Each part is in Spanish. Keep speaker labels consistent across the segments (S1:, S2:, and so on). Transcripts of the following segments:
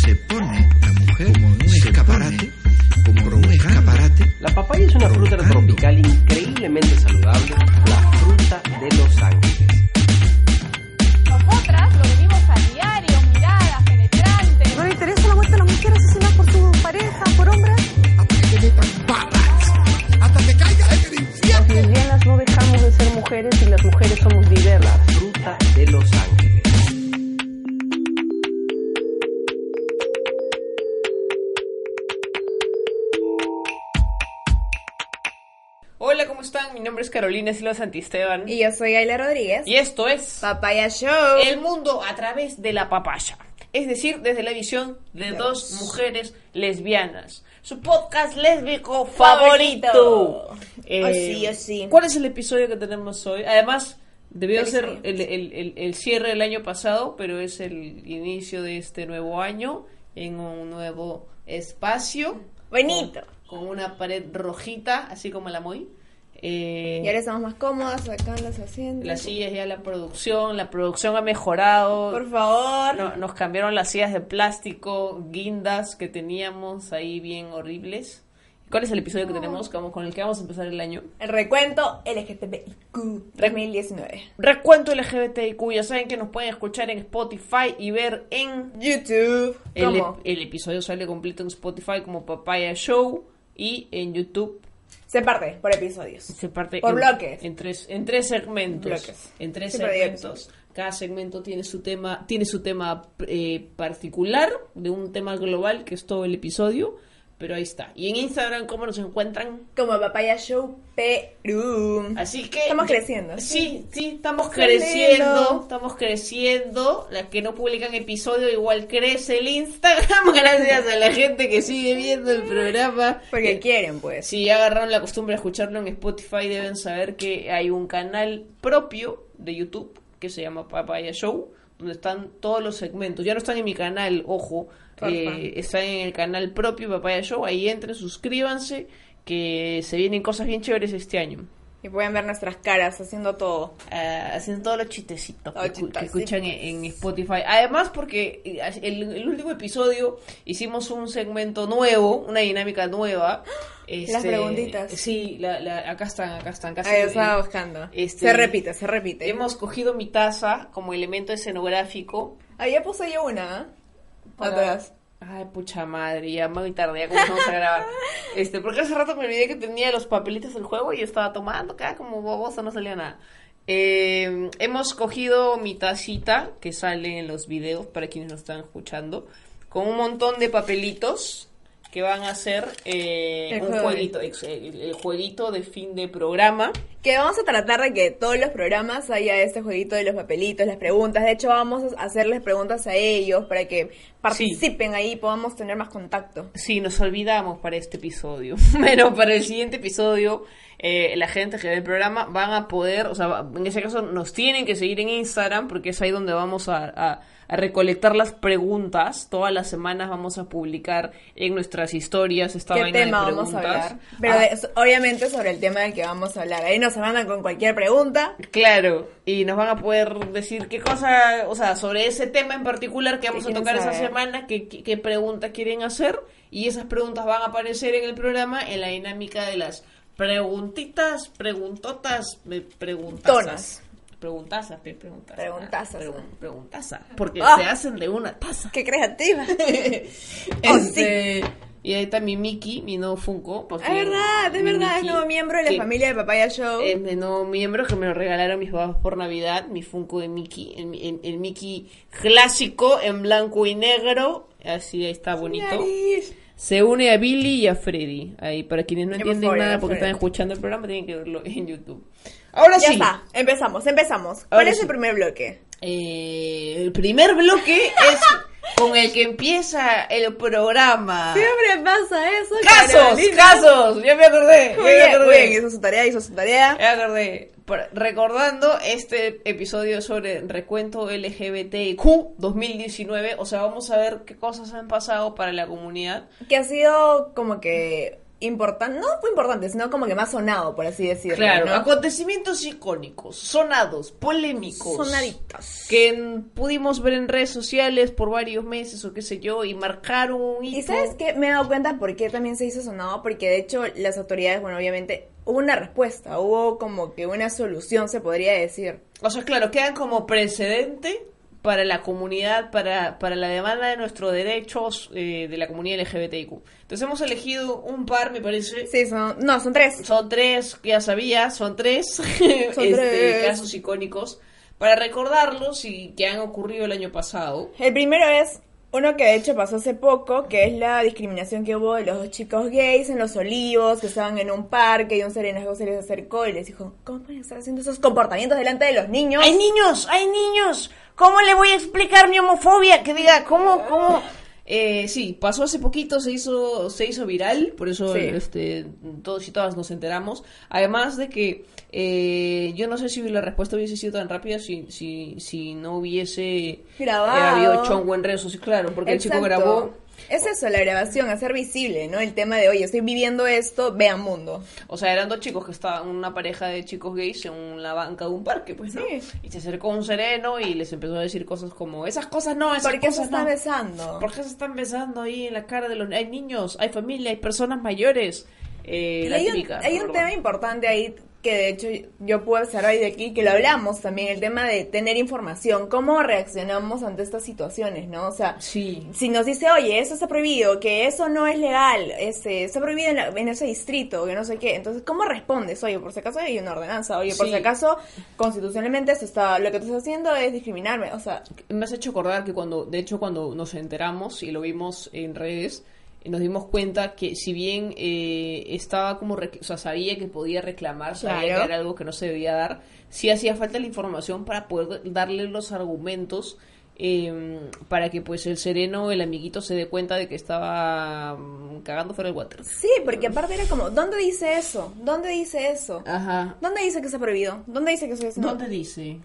S1: se pone la mujer como un escaparate, como un escaparate.
S2: La papaya es una fruta tropical increíblemente saludable, la fruta de Los Ángeles.
S3: Carolina Silva Santisteban.
S4: Y yo soy Ayla Rodríguez.
S3: Y esto es
S4: Papaya Show.
S3: El mundo a través de la papaya. Es decir, desde la visión de dos mujeres lesbianas. Su podcast lésbico favorito.
S4: Favorito.
S3: Eh,
S4: Oh, sí, oh, sí.
S3: ¿Cuál es el episodio que tenemos hoy? Además, debió ser el, el- el- el cierre del año pasado, pero es el inicio de este nuevo año en un nuevo espacio.
S4: Bonito.
S3: Con, con una pared rojita, así como la muy. Eh,
S4: Y ahora estamos más cómodas acá en los asientos.
S3: las sillas ya la producción, la producción ha mejorado.
S4: Por favor.
S3: No- nos cambiaron las sillas de plástico, guindas que teníamos ahí bien horribles. ¿Cuál es el episodio que tenemos como con el que vamos a empezar el año?
S4: El recuento LGTBIQ 2019.
S3: Recuento LGBTIQ, ya saben que nos pueden escuchar en Spotify y ver en...
S4: YouTube.
S3: El,
S4: ¿Cómo?
S3: el episodio sale completo en Spotify como Papaya Show y en YouTube
S4: Se parte por episodios.
S3: se parte
S4: Por
S3: en,
S4: bloques.
S3: en tres en tres segmentos
S4: Bloques.
S3: en tres
S4: Siempre
S3: segmentos cada segmento tiene su tema tiene su tema eh, particular de un tema global que es todo el episodio pero ahí está y en Instagram cómo nos encuentran
S4: Como Papaya Show Perú.
S3: así que
S4: Estamos creciendo.
S3: sí sí estamos creciendo estamos creciendo las que no publican episodio igual crece el Instagram gracias a la gente que sigue viendo el programa
S4: Porque
S3: Eh,
S4: quieren, pues.
S3: si ya agarraron la costumbre de escucharlo en Spotify, deben saber que hay un canal propio de YouTube que se llama Papaya Show, donde están todos los segmentos. Ya no están en mi canal, ojo. Eh, están en el canal propio Papaya Show. Ahí entren, suscríbanse, que se vienen cosas bien chéveres este año.
S4: Y pueden ver nuestras caras haciendo todo.
S3: Ah, hacen todos los chistecitos
S4: Los
S3: que, escu- que escuchan en, en Spotify. Además, porque eh, el, el último episodio hicimos un segmento nuevo, una dinámica nueva.
S4: Las preguntitas.
S3: Sí, la, la- acá están, acá están. Casi,
S4: Ahí estaba buscando.
S3: este,
S4: se repite, se repite.
S3: Hemos cogido mi taza como elemento escenográfico.
S4: Ahí ya puse yo una.
S3: Para-
S4: Atrás.
S3: Ay, pucha madre, ya muy tarde, ya comenzamos a grabar. Este, porque hace rato me olvidé que tenía los papelitos del juego y estaba tomando acá como bobosa, no salía nada. Eh, hemos cogido mi tacita que sale en los videos para quienes nos están escuchando, con un montón de papelitos que van a ser eh,
S4: El
S3: un jueguito, el, el jueguito de fin de programa.
S4: Que vamos a tratar de que todos los programas haya este jueguito de los papelitos, las preguntas. De hecho, vamos a hacerles preguntas a ellos para que participen ahí y podamos tener más contacto.
S3: Sí, nos olvidamos para este episodio. Pero para el siguiente episodio, eh, la gente que ve el programa van a poder, o sea, en ese caso nos tienen que seguir en Instagram porque es ahí donde vamos a, a- a recolectar las preguntas. Todas las semanas vamos a publicar en nuestras historias esta
S4: ¿Qué
S3: vaina de
S4: tema vamos a
S3: preguntas.
S4: hablar? Pero
S3: Ah,
S4: de- obviamente sobre el tema del que vamos a hablar. Ahí nos mandan con cualquier pregunta.
S3: Claro, y nos van a poder decir qué cosa, o sea, sobre ese tema en particular que vamos a tocar esa
S4: saber.
S3: semana, qué, qué, qué pregunta quieren hacer, y esas preguntas van a aparecer en el programa en la dinámica de las preguntitas, preguntotas, me preguntazas.
S4: Tonas.
S3: Preguntazas, pe, preguntazas.
S4: Preguntazas.
S3: Pregun- preguntazas, porque
S4: Ah.
S3: se hacen de una taza.
S4: ¡Qué creativa!
S3: Este, Y ahí está mi Mickey, mi nuevo Funko. porque
S4: Es verdad, es
S3: mi
S4: verdad, es nuevo miembro de la familia de Papaya Show.
S3: es de nuevo miembro que me lo regalaron mis papás por Navidad, mi Funko de Mickey, el, el- el Mickey clásico en blanco y negro, así ahí está bonito. Se une a Billy y a Freddy. Ahí, para quienes no
S4: Ya,
S3: entienden nada
S4: ya,
S3: porque
S4: Freddy.
S3: están escuchando el programa, tienen que verlo en YouTube. Ahora
S4: Ya
S3: sí,
S4: está, empezamos, empezamos. ¿Cuál
S3: Ahora
S4: es
S3: sí.
S4: el primer bloque?
S3: eh, el primer bloque es con el que empieza el programa.
S4: Siempre pasa eso.
S3: ¡Casos!
S4: Carolina.
S3: ¡Casos! Ya me acordé. ya
S4: Muy
S3: me
S4: bien,
S3: acordé.
S4: muy bien, hizo su tarea, hizo su tarea.
S3: Ya me acordé. Recordando este episodio sobre recuento LGBTQ 2019, o sea, vamos a ver qué cosas han pasado para la comunidad.
S4: Que ha sido como que importante, no fue importante, sino como que más sonado, por así decirlo.
S3: Claro,
S4: ¿no?
S3: acontecimientos icónicos, sonados, polémicos.
S4: Sonaditas.
S3: Que pudimos ver en redes sociales por varios meses o qué sé yo, y marcaron un hito.
S4: Y sabes qué, me he dado cuenta por qué también se hizo sonado, porque de hecho las autoridades, bueno, obviamente hubo una respuesta, hubo como que una solución, se podría decir.
S3: O sea, claro, quedan como precedente para la comunidad, para, para la demanda de nuestros derechos eh, de la comunidad LGBTIQ. Entonces hemos elegido un par, me parece.
S4: Sí, son, no, son tres.
S3: Son tres, ya sabía, son tres,
S4: Son
S3: este,
S4: tres.
S3: casos icónicos para recordarlos y que han ocurrido el año pasado.
S4: El primero es uno que de hecho pasó hace poco, que es la discriminación que hubo de los dos chicos gays en Los Olivos, que estaban en un parque y un serenazgo se les acercó y les dijo, ¿cómo pueden estar haciendo esos comportamientos delante de los niños?
S3: ¡Hay niños! ¡Hay niños! ¿Cómo le voy a explicar mi homofobia? Que diga, ¿cómo? ¿Cómo? Eh, sí, pasó hace poquito, se hizo, se hizo viral, por eso
S4: Sí.
S3: este, todos y todas nos enteramos. Además de que eh, yo no sé si la respuesta hubiese sido tan rápida si, si, si no hubiese
S4: Grabado.
S3: eh, habido chongo en redes sociales, claro, porque el chico grabó.
S4: Es eso, la grabación, hacer visible, ¿no? El tema de, oye, estoy viviendo esto, vean mundo.
S3: O sea, eran dos chicos que estaban, una pareja de chicos gays en la banca de un parque, pues, ¿no?
S4: Sí.
S3: Y se acercó un sereno y les empezó a decir cosas como, esas cosas no, esas
S4: ¿Por qué se
S3: cosas
S4: está
S3: no.
S4: besando?
S3: ¿Por qué se están besando ahí en la cara de los... Hay niños, hay familia, hay personas mayores. Eh, la
S4: hay,
S3: típica,
S4: un, hay un
S3: ¿no?
S4: tema importante ahí que de hecho yo puedo observar de aquí, que lo hablamos también, el tema de tener información, cómo reaccionamos ante estas situaciones, ¿no? O sea,
S3: Sí.
S4: si nos dice, oye, eso está prohibido, que eso no es legal, este, está prohibido en, la- en ese distrito, que no sé qué, entonces, ¿cómo respondes? Oye, por si acaso hay una ordenanza, oye, por
S3: Sí.
S4: si acaso constitucionalmente se está, lo que tú estás haciendo es discriminarme, o sea,
S3: Me has hecho acordar que cuando, de hecho, cuando nos enteramos y lo vimos en redes, nos dimos cuenta que si bien eh, estaba como, o sea, sabía que podía reclamar, sabía que era algo que no se debía dar, sí hacía falta la información para poder darle los argumentos eh, para que pues el sereno, el amiguito, se dé cuenta de que estaba mm, cagando fuera del water.
S4: sí, porque aparte era como, ¿dónde dice eso? ¿Dónde dice eso?
S3: Ajá.
S4: ¿Dónde dice que está prohibido? ¿Dónde dice que eso es
S3: ¿Dónde dice?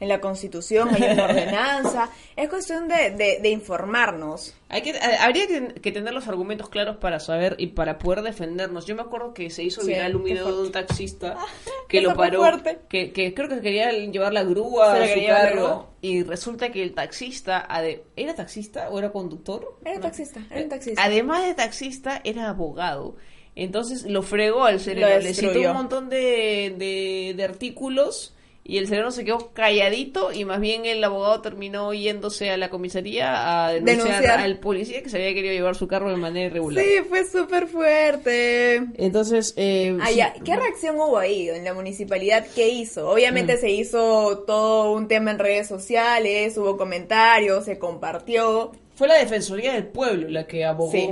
S4: En la constitución hay una ordenanza. Es cuestión de, de, de informarnos.
S3: Hay que, a- habría que, que tener los argumentos claros para saber y para poder defendernos. Yo me acuerdo que se hizo
S4: Sí,
S3: viral un video de un taxista que lo paró,
S4: fuerte.
S3: que, que creo que quería llevar la grúa a su carro y resulta que el taxista, ade- ¿era taxista o era conductor?
S4: Era
S3: No.
S4: taxista, era un taxista.
S3: Además de taxista, era abogado. Entonces lo fregó al sereno,
S4: Lo
S3: le citó un montón de, de, de artículos y el sereno se quedó calladito y más bien el abogado terminó yéndose a la comisaría a denunciar,
S4: Denunciar.
S3: al policía que se había querido llevar su carro de manera irregular.
S4: Sí, fue súper fuerte.
S3: Entonces, eh,
S4: Ah,
S3: sí.
S4: ya. ¿Qué reacción hubo ahí en la municipalidad? ¿Qué hizo? Obviamente se hizo todo un tema en redes sociales, hubo comentarios, se compartió.
S3: fue la Defensoría del Pueblo la que abogó
S4: Sí.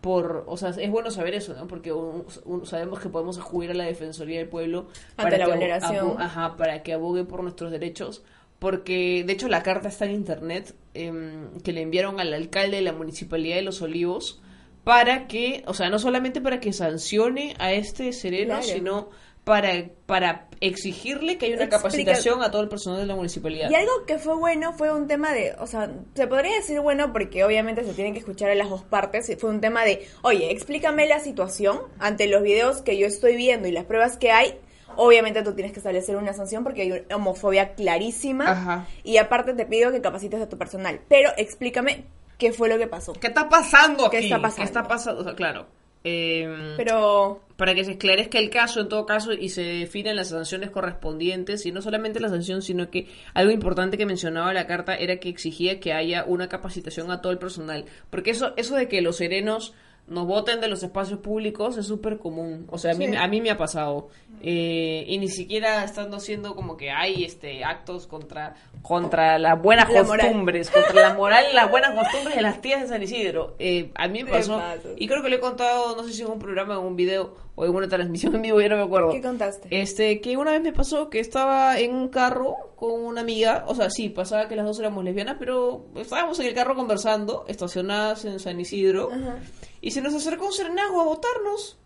S3: Por, o sea, es bueno saber eso, ¿no? Porque un- un- sabemos que podemos acudir a la Defensoría del Pueblo
S4: Ante la
S3: que
S4: vulneración.
S3: ajá, para que abogue por nuestros derechos. Porque, de hecho, la carta está en internet em, que le enviaron al alcalde de la Municipalidad de Los Olivos para que, o sea, no solamente para que sancione a este sereno,
S4: Claro.
S3: sino para, para exigirle que haya una
S4: Explica-
S3: capacitación a todo el personal de la municipalidad.
S4: Y algo que fue bueno fue un tema de, o sea, se podría decir bueno porque obviamente se tienen que escuchar a las dos partes. Fue un tema de, oye, explícame la situación ante los videos que yo estoy viendo y las pruebas que hay. Obviamente tú tienes que establecer una sanción porque hay una homofobia clarísima.
S3: Ajá.
S4: Y aparte te pido que capacites a tu personal. Pero explícame qué fue lo que pasó.
S3: ¿Qué está pasando
S4: ¿Qué
S3: aquí?
S4: está pasando?
S3: ¿Qué está pasando? O sea, claro. Em,
S4: Pero
S3: para que se esclarezca el caso en todo caso y se definan las sanciones correspondientes y no solamente la sanción sino que algo importante que mencionaba la carta era que exigía que haya una capacitación a todo el personal. Porque eso eso de que los serenos nos voten de los espacios públicos es súper común. O sea a mí,
S4: Sí.
S3: a mí me ha pasado. Eh, y ni siquiera estando haciendo como que hay este actos contra contra las buenas
S4: La moral.
S3: costumbres contra la moral y las buenas costumbres de las tías de San Isidro. Eh, a mí me pasó. y creo que le he contado, no sé si en un programa, en un video o en una transmisión en vivo, ya no me acuerdo.
S4: ¿qué contaste?
S3: Este, que una vez me pasó que estaba en un carro con una amiga, o sea, sí, pasaba que las dos éramos lesbianas, pero estábamos en el carro conversando, estacionadas en San Isidro,
S4: Ajá.
S3: y se nos acercó un serenazgo a votarnos.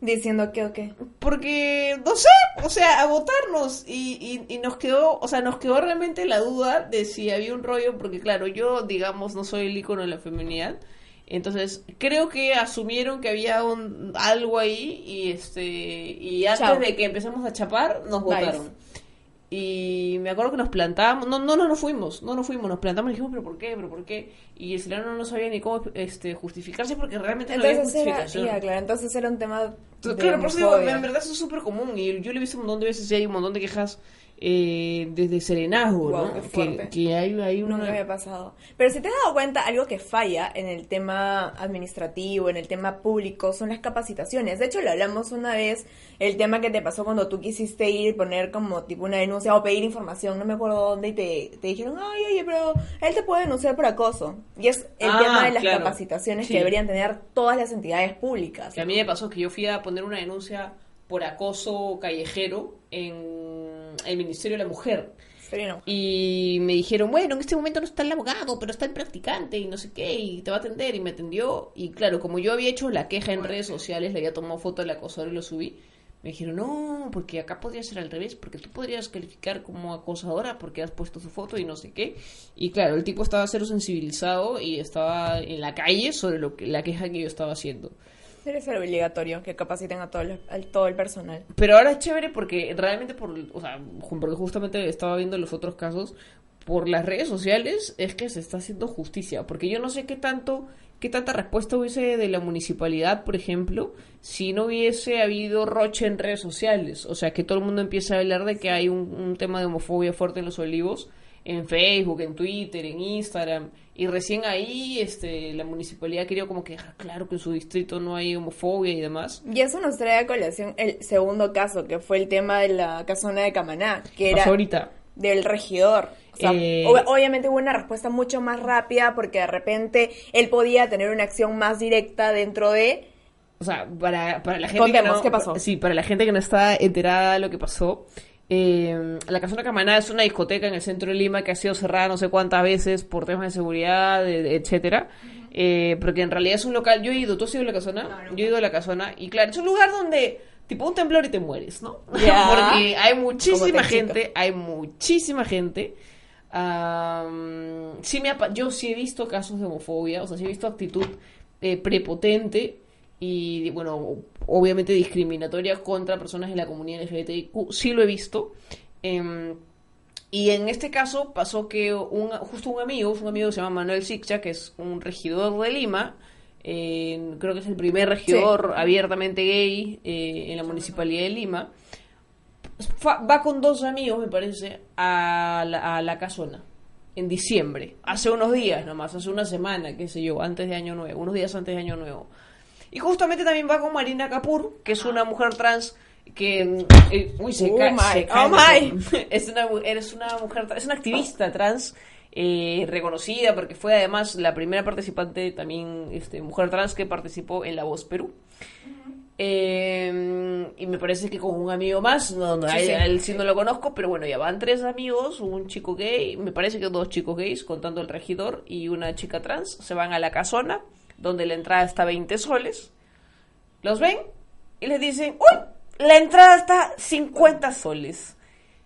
S4: Diciendo que, ok.
S3: Porque, no sé, o sea, a votarnos. Y, y, y nos quedó, o sea, nos quedó realmente la duda de si había un rollo, porque claro, yo, digamos, no soy el icono de la feminidad. Entonces, creo que asumieron que había un, algo ahí y este y antes
S4: Chao.
S3: de que empecemos a chapar, nos votaron. Y me acuerdo que nos plantábamos, no, no, no nos fuimos, no nos fuimos, nos plantamos y dijimos, pero ¿por qué? ¿Pero por qué? Y el ciudadano no sabía ni cómo este, justificarse porque realmente no había
S4: Entonces era,
S3: justificación.
S4: ya, claro, entonces era un tema
S3: Entonces,
S4: de
S3: claro, por eso digo, en verdad eso es súper común y yo lo he visto un montón de veces y hay un montón de quejas eh, desde Serenazgo, ¿no? Que, hay, hay una...
S4: Nunca había pasado. Pero si te has dado cuenta, algo que falla en el tema administrativo, en el tema público, son las capacitaciones. De hecho, lo hablamos una vez, el tema que te pasó cuando tú quisiste ir y poner como tipo una denuncia o pedir información, no me acuerdo dónde, y te, te dijeron, ay, oye, pero él te puede denunciar por acoso. Y es el
S3: Ah,
S4: tema de las
S3: claro.
S4: capacitaciones
S3: Sí.
S4: que deberían tener todas las entidades públicas.
S3: Que a mí me pasó que yo fui a poner una denuncia por acoso callejero en el Ministerio de la Mujer.
S4: No.
S3: Y me dijeron, bueno, en este momento no está el abogado, pero está el practicante y no sé qué, y te va a atender. Y me atendió. Y claro, como yo había hecho la queja en redes sociales, le había tomado foto del acosador y lo subí. Me dijeron, no, porque acá podría ser al revés, porque tú podrías calificar como acosadora porque has puesto su foto y no sé qué. Y claro, el tipo estaba cero sensibilizado y estaba en la calle sobre lo que, la queja que yo estaba haciendo.
S4: Debe ser obligatorio que capaciten a todo el, al- todo el personal.
S3: Pero ahora es chévere porque realmente, por, o sea, porque justamente estaba viendo los otros casos, por las redes sociales es que se está haciendo justicia. Porque yo no sé qué tanto, qué tanta respuesta hubiese de la municipalidad, por ejemplo, si no hubiese habido roche en redes sociales. O sea, que todo el mundo empieza a hablar de que hay un, un tema de homofobia fuerte en los olivos, en Facebook, en Twitter, en Instagram. Y recién ahí este, la municipalidad quería como que dejar claro que en su distrito no hay homofobia y demás.
S4: Y eso nos trae a colación el segundo caso, que fue el tema de la casona de Camaná, que era
S3: ahorita.
S4: del regidor. Sea,
S3: Eh,
S4: ob- obviamente hubo una respuesta mucho más rápida porque de repente él podía tener una acción más directa dentro de...
S3: O sea, para, para la gente
S4: Contemos,
S3: que no,
S4: ¿qué pasó?
S3: Sí, para la gente que no está enterada de lo que pasó. eh, la Casona Camaná es una discoteca en el centro de Lima que ha sido cerrada no sé cuántas veces por temas de seguridad, etcétera. Eh, porque en realidad es un local. Yo he ido, ¿tú has ido a la Casona? Yo he ido a la Casona y claro, es un lugar donde tipo un temblor y te mueres, ¿no? Porque hay muchísima gente, hay muchísima gente. Am, sí me ha yo sí he visto casos de homofobia, o sea, sí he visto actitud eh, prepotente y, bueno, obviamente discriminatoria contra personas de la comunidad LGBTIQ, sí lo he visto. Em, y en este caso pasó que un, justo un amigo, un amigo que se llama Manuel Siccha, que es un regidor de Lima, eh, creo que es el primer regidor abiertamente gay eh, en la municipalidad de Lima, va con dos amigos, me parece, a la, a la casona. En diciembre, hace unos días nomás, hace una semana, qué sé yo, antes de Año Nuevo, unos días antes de Año Nuevo. Y justamente también va con Marina Kapur, que es una mujer trans que... eh, uy, se
S4: Oh
S3: cae.
S4: my,
S3: se cae,
S4: oh
S3: no sé.
S4: my.
S3: Es una, eres una mujer, es una activista trans eh, reconocida porque fue además la primera participante también, este, mujer trans que participó en La Voz Perú. Eh, y me parece que con un amigo más, no, no,
S4: sí.
S3: él sí no lo conozco, pero bueno, ya van tres amigos, un chico gay, me parece que dos chicos gays, contando el regidor, y una chica trans, se van a la casona, donde la entrada está 20 soles, los ven y les dicen, ¡Uy! La entrada está 50 soles.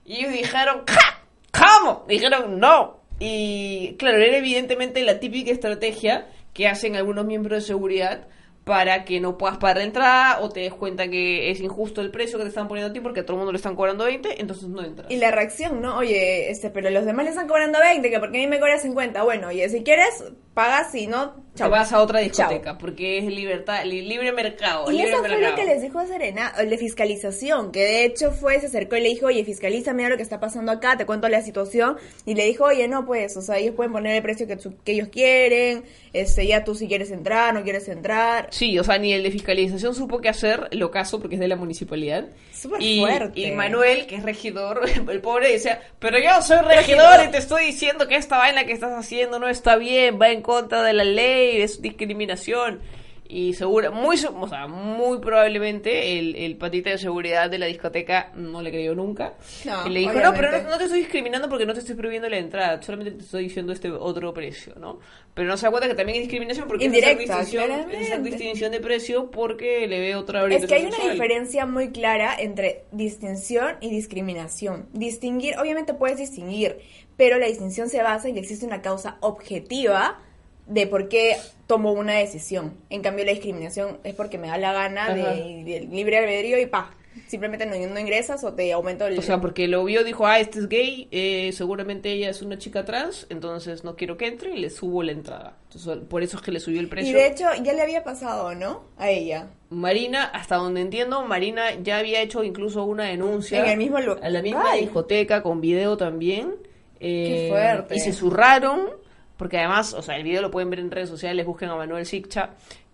S3: Y ellos dijeron, "Ja, ¿cómo? Dijeron, no. Y claro, era evidentemente la típica estrategia que hacen algunos miembros de seguridad para que no puedas pagar la entrada o te des cuenta que es injusto el precio que te están poniendo a ti porque a todo el mundo le están cobrando 20, entonces no entras.
S4: Y la reacción, ¿no? Oye, este, pero los demás le están cobrando 20, que porque a mí me cobra 50. Bueno, oye, si quieres, pagas, si no,
S3: Te
S4: chao.
S3: vas a otra
S4: Chao.
S3: discoteca porque es libertad, li- libre mercado.
S4: Y
S3: libre
S4: eso fue lo que les dijo Serena, el de fiscalización, que de hecho fue, se acercó y le dijo, oye, fiscaliza, mira lo que está pasando acá, te cuento la situación, y le dijo, oye, no, pues, o sea, ellos pueden poner el precio que, ellos quieren, este, ya tú si quieres entrar, no quieres entrar.
S3: Sí, o sea, ni el de fiscalización supo qué hacer, lo caso porque es de la municipalidad.
S4: Súper
S3: y,
S4: fuerte.
S3: y Manuel, que es regidor, el pobre decía, pero yo soy regidor y te estoy diciendo que esta vaina que estás haciendo no está bien, va en contra de la ley, es discriminación. Y seguro, muy, o sea, muy probablemente el, el patita de seguridad de la discoteca no le creyó nunca.
S4: No,
S3: y le dijo, no, pero
S4: obviamente.
S3: no, no te estoy discriminando porque no te estoy prohibiendo la entrada, solamente te estoy diciendo este otro precio, ¿no? Pero no se da cuenta que también es discriminación porque es
S4: Indirecta,
S3: distinción, es hacer
S4: claramente.
S3: distinción de precio porque le ve otra
S4: Es
S3: orientación
S4: que hay una
S3: sexual.
S4: diferencia muy clara entre distinción y discriminación. Distinguir, obviamente puedes distinguir, pero la distinción se basa en que existe una causa objetiva de por qué tomo una decisión. En cambio, la discriminación es porque me da la gana de, libre albedrío y pa, simplemente no, no ingresas o te aumento el...
S3: O sea, porque lo vio, dijo, ah, este es gay, eh, seguramente ella es una chica trans, entonces no quiero que entre y le subo la entrada. Entonces, por eso es que le subió el precio.
S4: y de hecho, ya le había pasado, ¿no? A ella.
S3: Marina, hasta donde entiendo, Marina ya había hecho incluso una denuncia
S4: En el mismo lu-
S3: a la misma
S4: Ay.
S3: discoteca con video también. Eh,
S4: Qué fuerte.
S3: Y se zurraron, porque además, o sea, el video lo pueden ver en redes sociales, busquen a Manuel Siccha.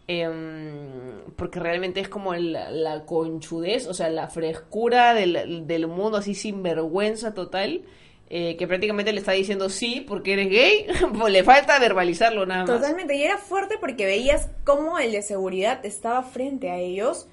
S3: em, porque realmente es como la, la conchudez, o sea, la frescura del, del mundo así sin vergüenza total, eh, que prácticamente le está diciendo sí porque eres gay, pues le falta verbalizarlo nada más.
S4: Totalmente, y era fuerte porque veías cómo el de seguridad estaba frente a ellos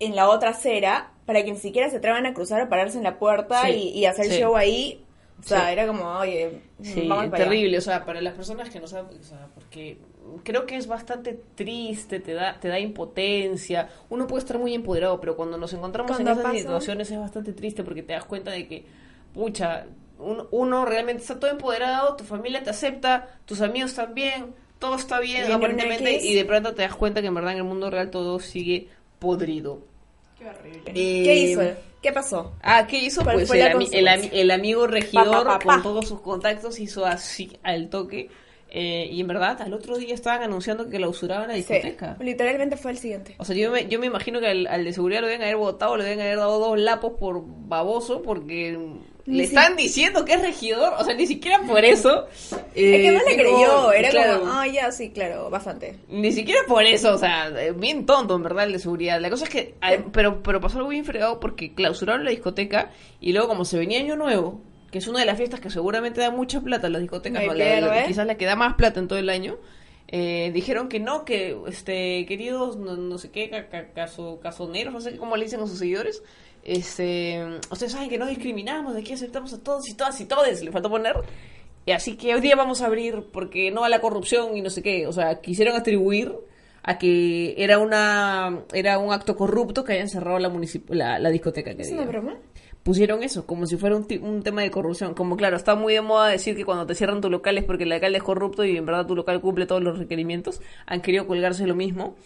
S4: en la otra acera para que ni siquiera se atrevan a cruzar o pararse en la puerta
S3: Sí,
S4: y, y hacer
S3: sí.
S4: show ahí. O sea,
S3: Sí.
S4: era como, oye,
S3: Sí,
S4: vamos para allá.
S3: terrible, o sea, para las personas que no saben, o sea, porque creo que es bastante triste, te da, te da impotencia, uno puede estar muy empoderado, pero cuando nos encontramos
S4: Cuando
S3: en esas
S4: pasa-
S3: situaciones es bastante triste porque te das cuenta de que, pucha, un- uno realmente está todo empoderado, tu familia te acepta, tus amigos también, todo está bien
S4: Y
S3: aparentemente, y de pronto te das cuenta que en verdad en el mundo real todo sigue podrido.
S4: Qué horrible.
S3: Eh,
S4: ¿Qué hizo? ¿Qué pasó?
S3: Ah, ¿qué hizo?
S4: ¿Cuál
S3: Pues el,
S4: la
S3: ami- el, ami-
S4: consecuencia?
S3: el amigo regidor
S4: Pa, pa, pa, pa.
S3: con todos sus contactos hizo así al toque. eh, y en verdad, al otro día estaban anunciando que clausuraban la
S4: Sí,
S3: discoteca.
S4: literalmente fue el siguiente.
S3: O sea, yo me, yo me imagino que al, al de seguridad lo deben haber votado, le deben haber dado dos lapos por baboso, porque
S4: Ni
S3: le
S4: si-
S3: están diciendo que es regidor. O sea, ni siquiera por eso. eh,
S4: es que no le
S3: digo,
S4: creyó, era
S3: claro,
S4: como, ah, ya, sí, claro, bastante.
S3: Ni siquiera por eso, o sea, eh, bien tonto en verdad el de seguridad. La cosa es que, ah, pero, pero pasó algo bien fregado porque clausuraron la discoteca y luego como se venía Año Nuevo, que es una de las fiestas que seguramente da mucha plata a las discotecas,
S4: No
S3: la- la-
S4: pierde.
S3: quizás la que da más plata en todo el año, eh, dijeron que no, que este queridos, no, no sé qué, ca- ca- caso, casoneros, no sé cómo le dicen a sus seguidores, este, ustedes saben que no discriminamos, de aquí aceptamos a todos y todas y todes, le faltó poner. Y así que hoy día vamos a abrir porque no a la corrupción y no sé qué. O sea, quisieron atribuir a que era una era un acto corrupto que hayan cerrado la la, la discoteca. Que
S4: ¿Es una broma?
S3: Pusieron eso, como si fuera un, un tema de corrupción. Como claro, está muy de moda decir que cuando te cierran tu local es porque el alcalde es corrupto y en verdad tu local cumple todos los requerimientos. Han querido colgarse lo mismo.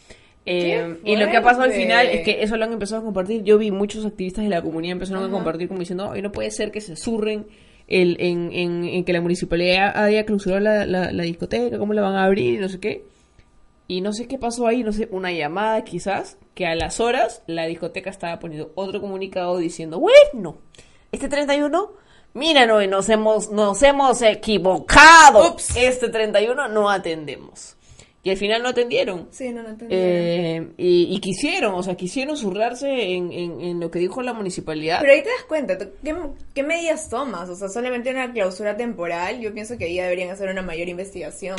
S3: Eh,
S4: ¡Qué
S3: y lo que ha pasado al final es que eso lo han empezado a compartir. Yo vi muchos activistas de la comunidad empezaron a compartir como diciendo, "Ay, no puede ser que se surren el, en, en, en que la municipalidad haya clausurado la, la, la discoteca, cómo la van a abrir y no sé qué. Y no sé qué pasó ahí, no sé, una llamada quizás, que a las horas la discoteca estaba poniendo otro comunicado diciendo, bueno, este 31, mira, no, nos hemos, nos hemos equivocado.
S4: Ups.
S3: Este 31 no atendemos. Y al final no atendieron.
S4: Sí, no, no entendí.
S3: Eh, y, y quisieron, o sea, quisieron zurrarse en, en, en lo que dijo la municipalidad.
S4: Pero ahí te das cuenta, ¿tú- ¿qué, qué medidas tomas? O sea, solamente una clausura temporal. Yo pienso que ahí deberían hacer una mayor investigación.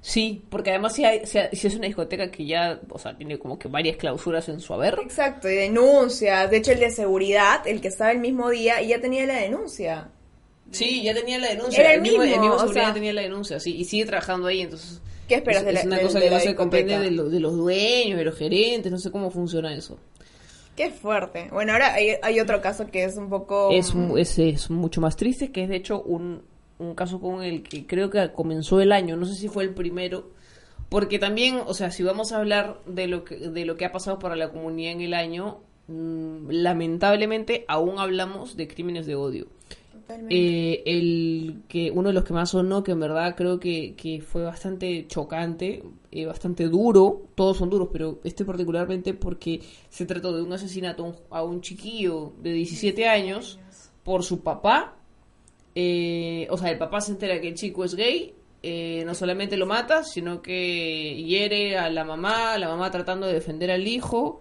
S3: Sí, porque además si, hay, si, si es una discoteca que ya, o sea, tiene como que varias clausuras en su haber.
S4: Exacto, y denuncias. De hecho, el de seguridad, el que estaba el mismo día, ya tenía la denuncia.
S3: Sí, ya tenía la denuncia.
S4: Era el
S3: mismo,
S4: mismo,
S3: mismo
S4: o
S3: seguridad
S4: sea-
S3: tenía la denuncia, sí, y sigue trabajando ahí, entonces...
S4: ¿Qué esperas
S3: es,
S4: de la
S3: es una
S4: de-
S3: cosa
S4: de
S3: que no se comprende de, lo- de los dueños, de los gerentes, no sé cómo funciona eso.
S4: Qué fuerte. Bueno, ahora hay, hay otro caso que es un poco...
S3: Es, es mucho más triste, que es de hecho un, un caso con el que creo que comenzó el año, no sé si fue el primero, porque también, o sea, si vamos a hablar de lo que, de lo que ha pasado para la comunidad en el año, mm, lamentablemente aún hablamos de crímenes de odio. Eh, el que uno de los que más sonó, que en verdad creo que, que fue bastante chocante, eh, bastante duro, todos son duros, pero este particularmente porque se trató de un asesinato a un, a un chiquillo de 17 años por su papá. Eh, o sea, el papá se entera que el chico es gay, eh, no solamente lo mata, sino que hiere a la mamá, la mamá tratando de defender al hijo.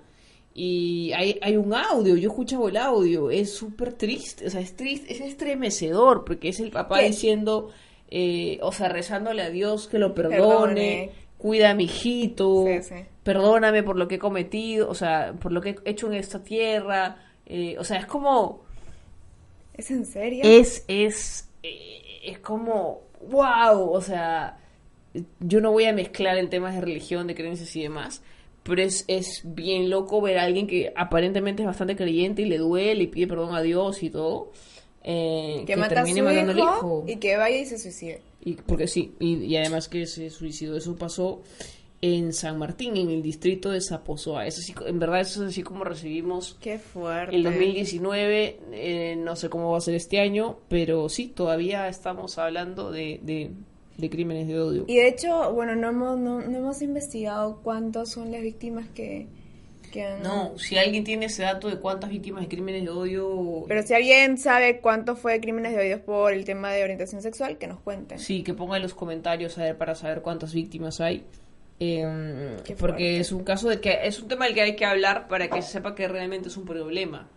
S3: Y hay, hay un audio, yo he escuchado el audio, es súper triste, o sea, es triste, es estremecedor, porque es el papá
S4: ¿Qué?
S3: diciendo, eh, o sea, rezándole a Dios que lo perdone,
S4: Perdone.
S3: cuida a mi hijito,
S4: Sí, sí.
S3: perdóname por lo que he cometido, o sea, por lo que he hecho en esta tierra, eh, o sea, es como,
S4: ¿Es en serio?
S3: es, es, eh, es como, wow, o sea, yo no voy a mezclar en temas de religión, de creencias y demás, pero es, es bien loco ver a alguien que aparentemente es bastante creyente y le duele y pide perdón a Dios y todo, eh,
S4: que, mata a su
S3: termine matando al
S4: hijo,
S3: hijo.
S4: y que vaya y se suicide.
S3: Y, porque sí, y, y además que se suicidó, eso pasó en San Martín, en el distrito de Zapozoa. Eso sí, en verdad, eso es así como recibimos
S4: Qué fuerte.
S3: el 2019, eh, no sé cómo va a ser este año, pero sí, todavía estamos hablando de, de, de crímenes de odio.
S4: Y de hecho, bueno, no hemos, no, no hemos investigado cuántas son las víctimas que, que han...
S3: No, si alguien tiene ese dato de cuántas víctimas de crímenes de odio,
S4: Pero si alguien sabe cuánto fue crímenes de odio por el tema de orientación sexual, que nos cuenten.
S3: sí, que ponga en los comentarios a ver para saber cuántas víctimas hay. Eh, porque es un caso de que es un tema del que hay que hablar para que se sepa que realmente es un problema.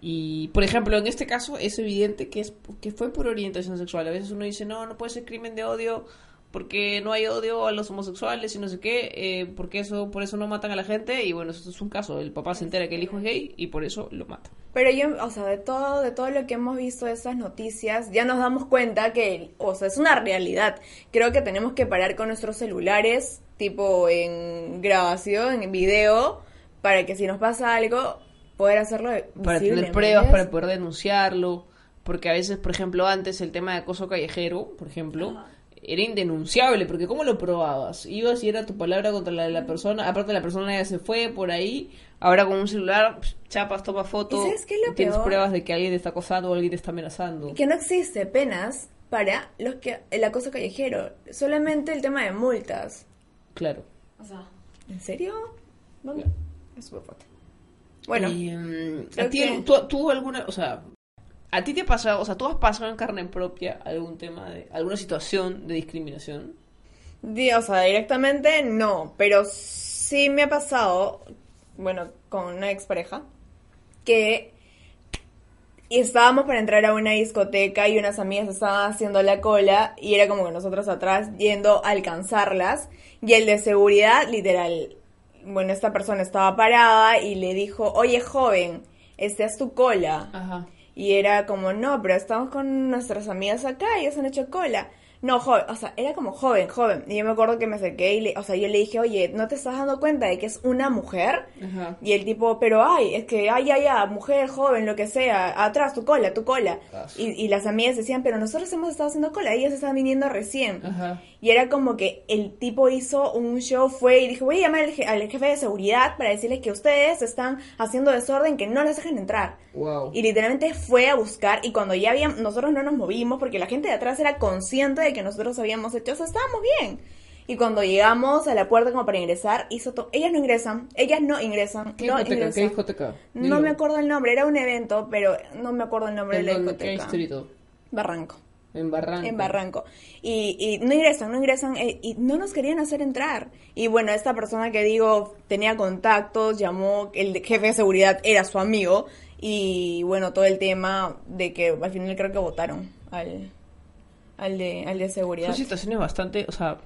S3: Y, por ejemplo, en este caso es evidente que, es, que fue por orientación sexual. A veces uno dice, no, no puede ser crimen de odio porque no hay odio a los homosexuales y no sé qué, eh, porque eso, por eso no matan a la gente. Y bueno, esto es un caso. El papá se entera que el hijo es gay y por eso lo mata.
S4: Pero yo, o sea, de todo, de todo lo que hemos visto de esas noticias, ya nos damos cuenta que, o sea, es una realidad. Creo que tenemos que parar con nuestros celulares, tipo en grabación, en video, para que si nos pasa algo, poder hacerlo
S3: para tener pruebas,
S4: ¿me
S3: para poder denunciarlo, porque a veces, por ejemplo, antes el tema de acoso callejero, por ejemplo, era indenunciable, porque ¿cómo lo probabas? Ibas y era tu palabra contra la de la persona, aparte la persona ya se fue por ahí, ahora con un celular, pss, chapas, toma foto,
S4: ¿Y sabes qué es lo
S3: tienes
S4: peor?
S3: pruebas de que alguien te está acosando o alguien te está amenazando.
S4: Que no existe penas para los que el acoso callejero, solamente el tema de multas.
S3: Claro.
S4: ¿En serio? ¿Dónde? Es súper fuerte. Bueno,
S3: mm, ¿a ti,
S4: que-
S3: tú, tú alguna, o sea, a ti te ha pasado, o sea, tú has pasado en carne propia algún tema de, alguna situación de discriminación?
S4: Di- o sea, directamente no, pero sí me ha pasado, bueno, con una expareja, que estábamos para entrar a una discoteca y unas amigas estaban haciendo la cola y era como que nosotros atrás yendo a alcanzarlas y el de seguridad, literal, bueno, esta persona estaba parada y le dijo, oye joven, este es tu cola.
S3: Ajá.
S4: Y era como, no, pero estamos con nuestras amigas acá, ellas han hecho cola. No, joven, o sea, era como joven, joven. Y yo me acuerdo que me acerqué y le, o sea, yo le dije, oye, ¿no te estás dando cuenta de que es una mujer?
S3: Ajá.
S4: Y el tipo, pero ay, es que, ay, ay, ay, mujer, joven, lo que sea, atrás, tu cola, tu cola. Y, y las amigas decían, pero nosotros hemos estado haciendo cola, ellas están viniendo recién.
S3: Ajá.
S4: Y era como que el tipo hizo un show, fue y dijo, voy a llamar al, je- al jefe de seguridad para decirles que ustedes están haciendo desorden, que no les dejen entrar.
S3: Wow.
S4: Y literalmente fue a buscar y cuando ya habíamos, nosotros no nos movimos porque la gente de atrás era consciente de que nosotros habíamos hecho, o sea, estábamos bien. Y cuando llegamos a la puerta como para ingresar, hizo todo, ellas no ingresan, ellas no ingresan,
S3: ¿Qué
S4: no
S3: discoteca? ¿Qué discoteca?
S4: No me acuerdo el nombre, era un evento, pero no me acuerdo el nombre
S3: ¿En
S4: de la
S3: dónde? ¿Qué
S4: discoteca.
S3: distrito?
S4: Barranco.
S3: En Barranco.
S4: En Barranco. Y, y no ingresan, no ingresan, eh, y no nos querían hacer entrar. Y bueno, esta persona que digo tenía contactos, llamó, el de- jefe de seguridad era su amigo, y bueno, todo el tema de que al final creo que votaron al, al, de, al de seguridad.
S3: Son situaciones bastante, o sea,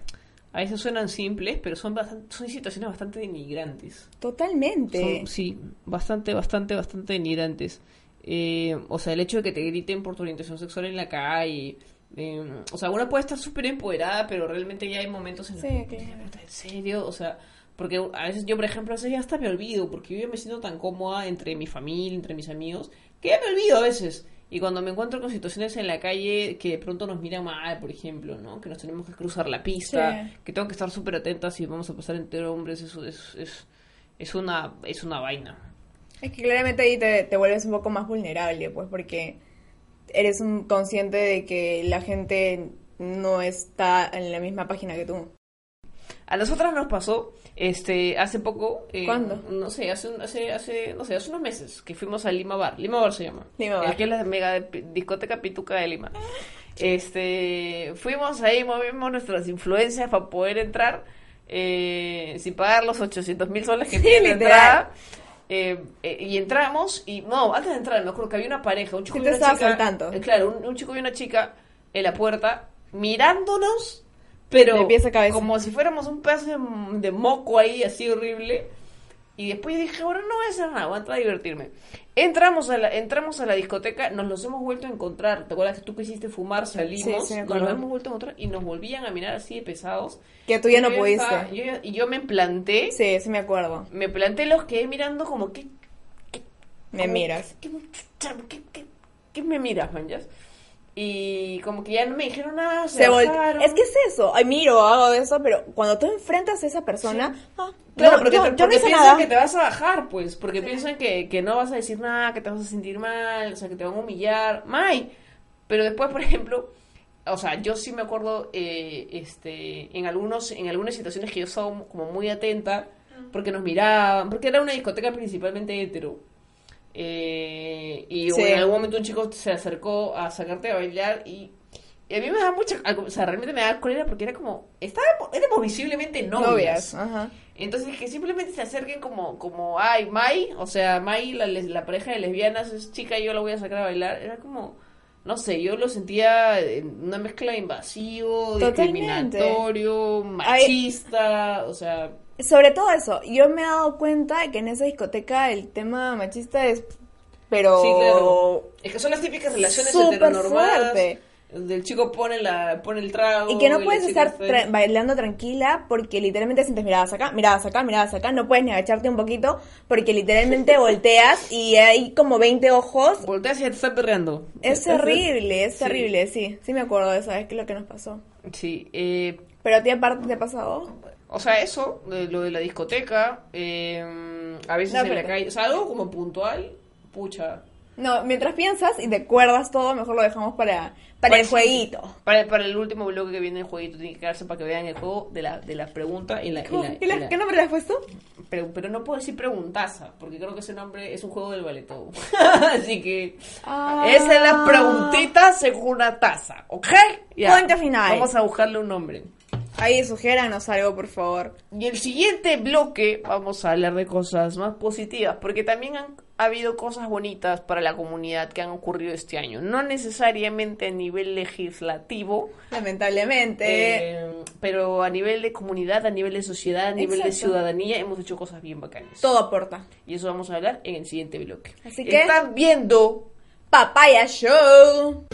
S3: a veces suenan simples, pero son bastante, son situaciones bastante denigrantes.
S4: Totalmente.
S3: Son, sí, bastante, bastante, bastante denigrantes. Eh, o sea, el hecho de que te griten por tu orientación sexual en la calle. eh, o sea, una puede estar súper empoderada, pero realmente ya hay momentos en los
S4: Sí,
S3: que...
S4: claro.
S3: ¿En serio? O sea, porque a veces yo, por ejemplo, a veces ya hasta me olvido, porque yo ya me siento tan cómoda entre mi familia, entre mis amigos, que ya me olvido a veces. Y cuando me encuentro con situaciones en la calle que de pronto nos miran mal, por ejemplo, ¿no? Que nos tenemos que cruzar la pista,
S4: Sí.
S3: que tengo que estar súper atenta si vamos a pasar entre hombres, eso es, es, es, una, es una vaina.
S4: Es que claramente ahí te, te vuelves un poco más vulnerable, pues, porque eres un consciente de que la gente no está en la misma página que tú.
S3: A nosotras nos pasó, este, hace poco. eh,
S4: ¿Cuándo?
S3: No sé, hace, un- hace, hace, no sé, hace unos meses que fuimos a Lima Bar. Lima Bar se llama.
S4: Lima Bar.
S3: Aquí es la mega discoteca pituca de Lima. Este, fuimos ahí, movimos nuestras influencias para poder entrar eh, sin pagar los 800 mil soles que
S4: Sí,
S3: tiene la entrada. Eh, eh, y entramos y no, antes de entrar me acuerdo que había una pareja, un chico
S4: Sí
S3: y una chica. eh, claro, un, un chico y una chica en la puerta mirándonos, pero
S4: De pies a cabeza.
S3: como si fuéramos un pedazo de, de moco ahí, así horrible. Y después dije, bueno, no voy a hacer nada, voy a entrar a divertirme. Entramos a la, entramos a la discoteca, nos los hemos vuelto a encontrar. ¿Te acuerdas que tú quisiste fumar? Salimos,
S4: Sí, sí
S3: nos los hemos vuelto a encontrar y nos volvían a mirar así de pesados.
S4: Que tú ya no
S3: Yo
S4: pudiste.
S3: estaba- yo y yo me planté,
S4: Sí, sí me acuerdo.
S3: me planté, los quedé mirando como que...
S4: Me
S3: como,
S4: miras.
S3: ¿Qué, qué, qué- qué- qué me miras, manjas? Y como que ya no me dijeron nada, se,
S4: Se. Es que es eso. Ay, miro, hago eso, pero cuando tú enfrentas a esa persona, ah,
S3: Claro,
S4: no,
S3: porque,
S4: yo,
S3: te-
S4: yo
S3: porque
S4: no
S3: piensan
S4: nada.
S3: que te vas a bajar, pues, porque piensan que, que no vas a decir nada, que te vas a sentir mal, o sea, que te van a humillar, ¡may! Pero después, por ejemplo, o sea, yo sí me acuerdo, eh, este, en algunos, en algunas situaciones que yo estaba como muy atenta, porque nos miraban, porque era una discoteca principalmente hetero. Eh, y
S4: Sí.
S3: en algún momento un chico se acercó a sacarte a bailar y, y a mí me da mucha, o sea, realmente me da cólera porque era como, estábamos, éramos visiblemente novias.
S4: Novias, ajá.
S3: Entonces, que simplemente se acerquen como, como ay, Mai, o sea, Mai, la, la pareja de lesbianas es chica y yo la voy a sacar a bailar. Era como, no sé, yo lo sentía en una mezcla de invasivo,
S4: Totalmente.
S3: discriminatorio, machista, o sea,
S4: Sobre todo eso, yo me he dado cuenta de que en esa discoteca el tema machista es, pero
S3: sí, claro. Es que son las típicas relaciones heteronormadas. Del chico pone la pone el trago.
S4: Y que no puedes estar tra- bailando tranquila porque literalmente sientes miradas acá, miradas acá, miradas acá. No puedes ni agacharte un poquito porque literalmente volteas y hay como 20 ojos.
S3: Volteas y ya te está perreando.
S4: Es terrible, es
S3: Sí.
S4: terrible, sí. Sí me acuerdo de esa vez que es lo que nos pasó.
S3: Sí, eh,
S4: Pero a ti aparte te ha pasado.
S3: O sea, eso, de lo de la discoteca, eh, a veces
S4: No,
S3: en la calle, o sea, algo como puntual, pucha.
S4: No, mientras piensas y te acuerdas todo, mejor lo dejamos para, para el jueguito.
S3: Para, para el último bloque que viene el jueguito, tiene que quedarse para que vean el juego de la, de la pregunta y la... y
S4: ¿Cómo?
S3: la-
S4: ¿Y la-
S3: y la-
S4: ¿Qué nombre le has puesto?
S3: pero, pero no puedo decir preguntaza, porque creo que ese nombre es un juego del baletodo. Así que...
S4: Ah.
S3: Esa es la preguntita según una taza, ¿ok?
S4: Punto final.
S3: Vamos a buscarle un nombre.
S4: Ahí, sugiéranos algo, por favor.
S3: Y el siguiente bloque vamos a hablar de cosas más positivas, porque también han ha habido cosas bonitas para la comunidad que han ocurrido este año. No necesariamente a nivel legislativo,
S4: Lamentablemente.
S3: eh, pero a nivel de comunidad, a nivel de sociedad, a nivel de ciudadanía, hemos hecho cosas bien bacanas.
S4: todo aporta.
S3: Y eso vamos a hablar en el siguiente bloque.
S4: Así que-
S3: Están viendo
S4: Papaya Show.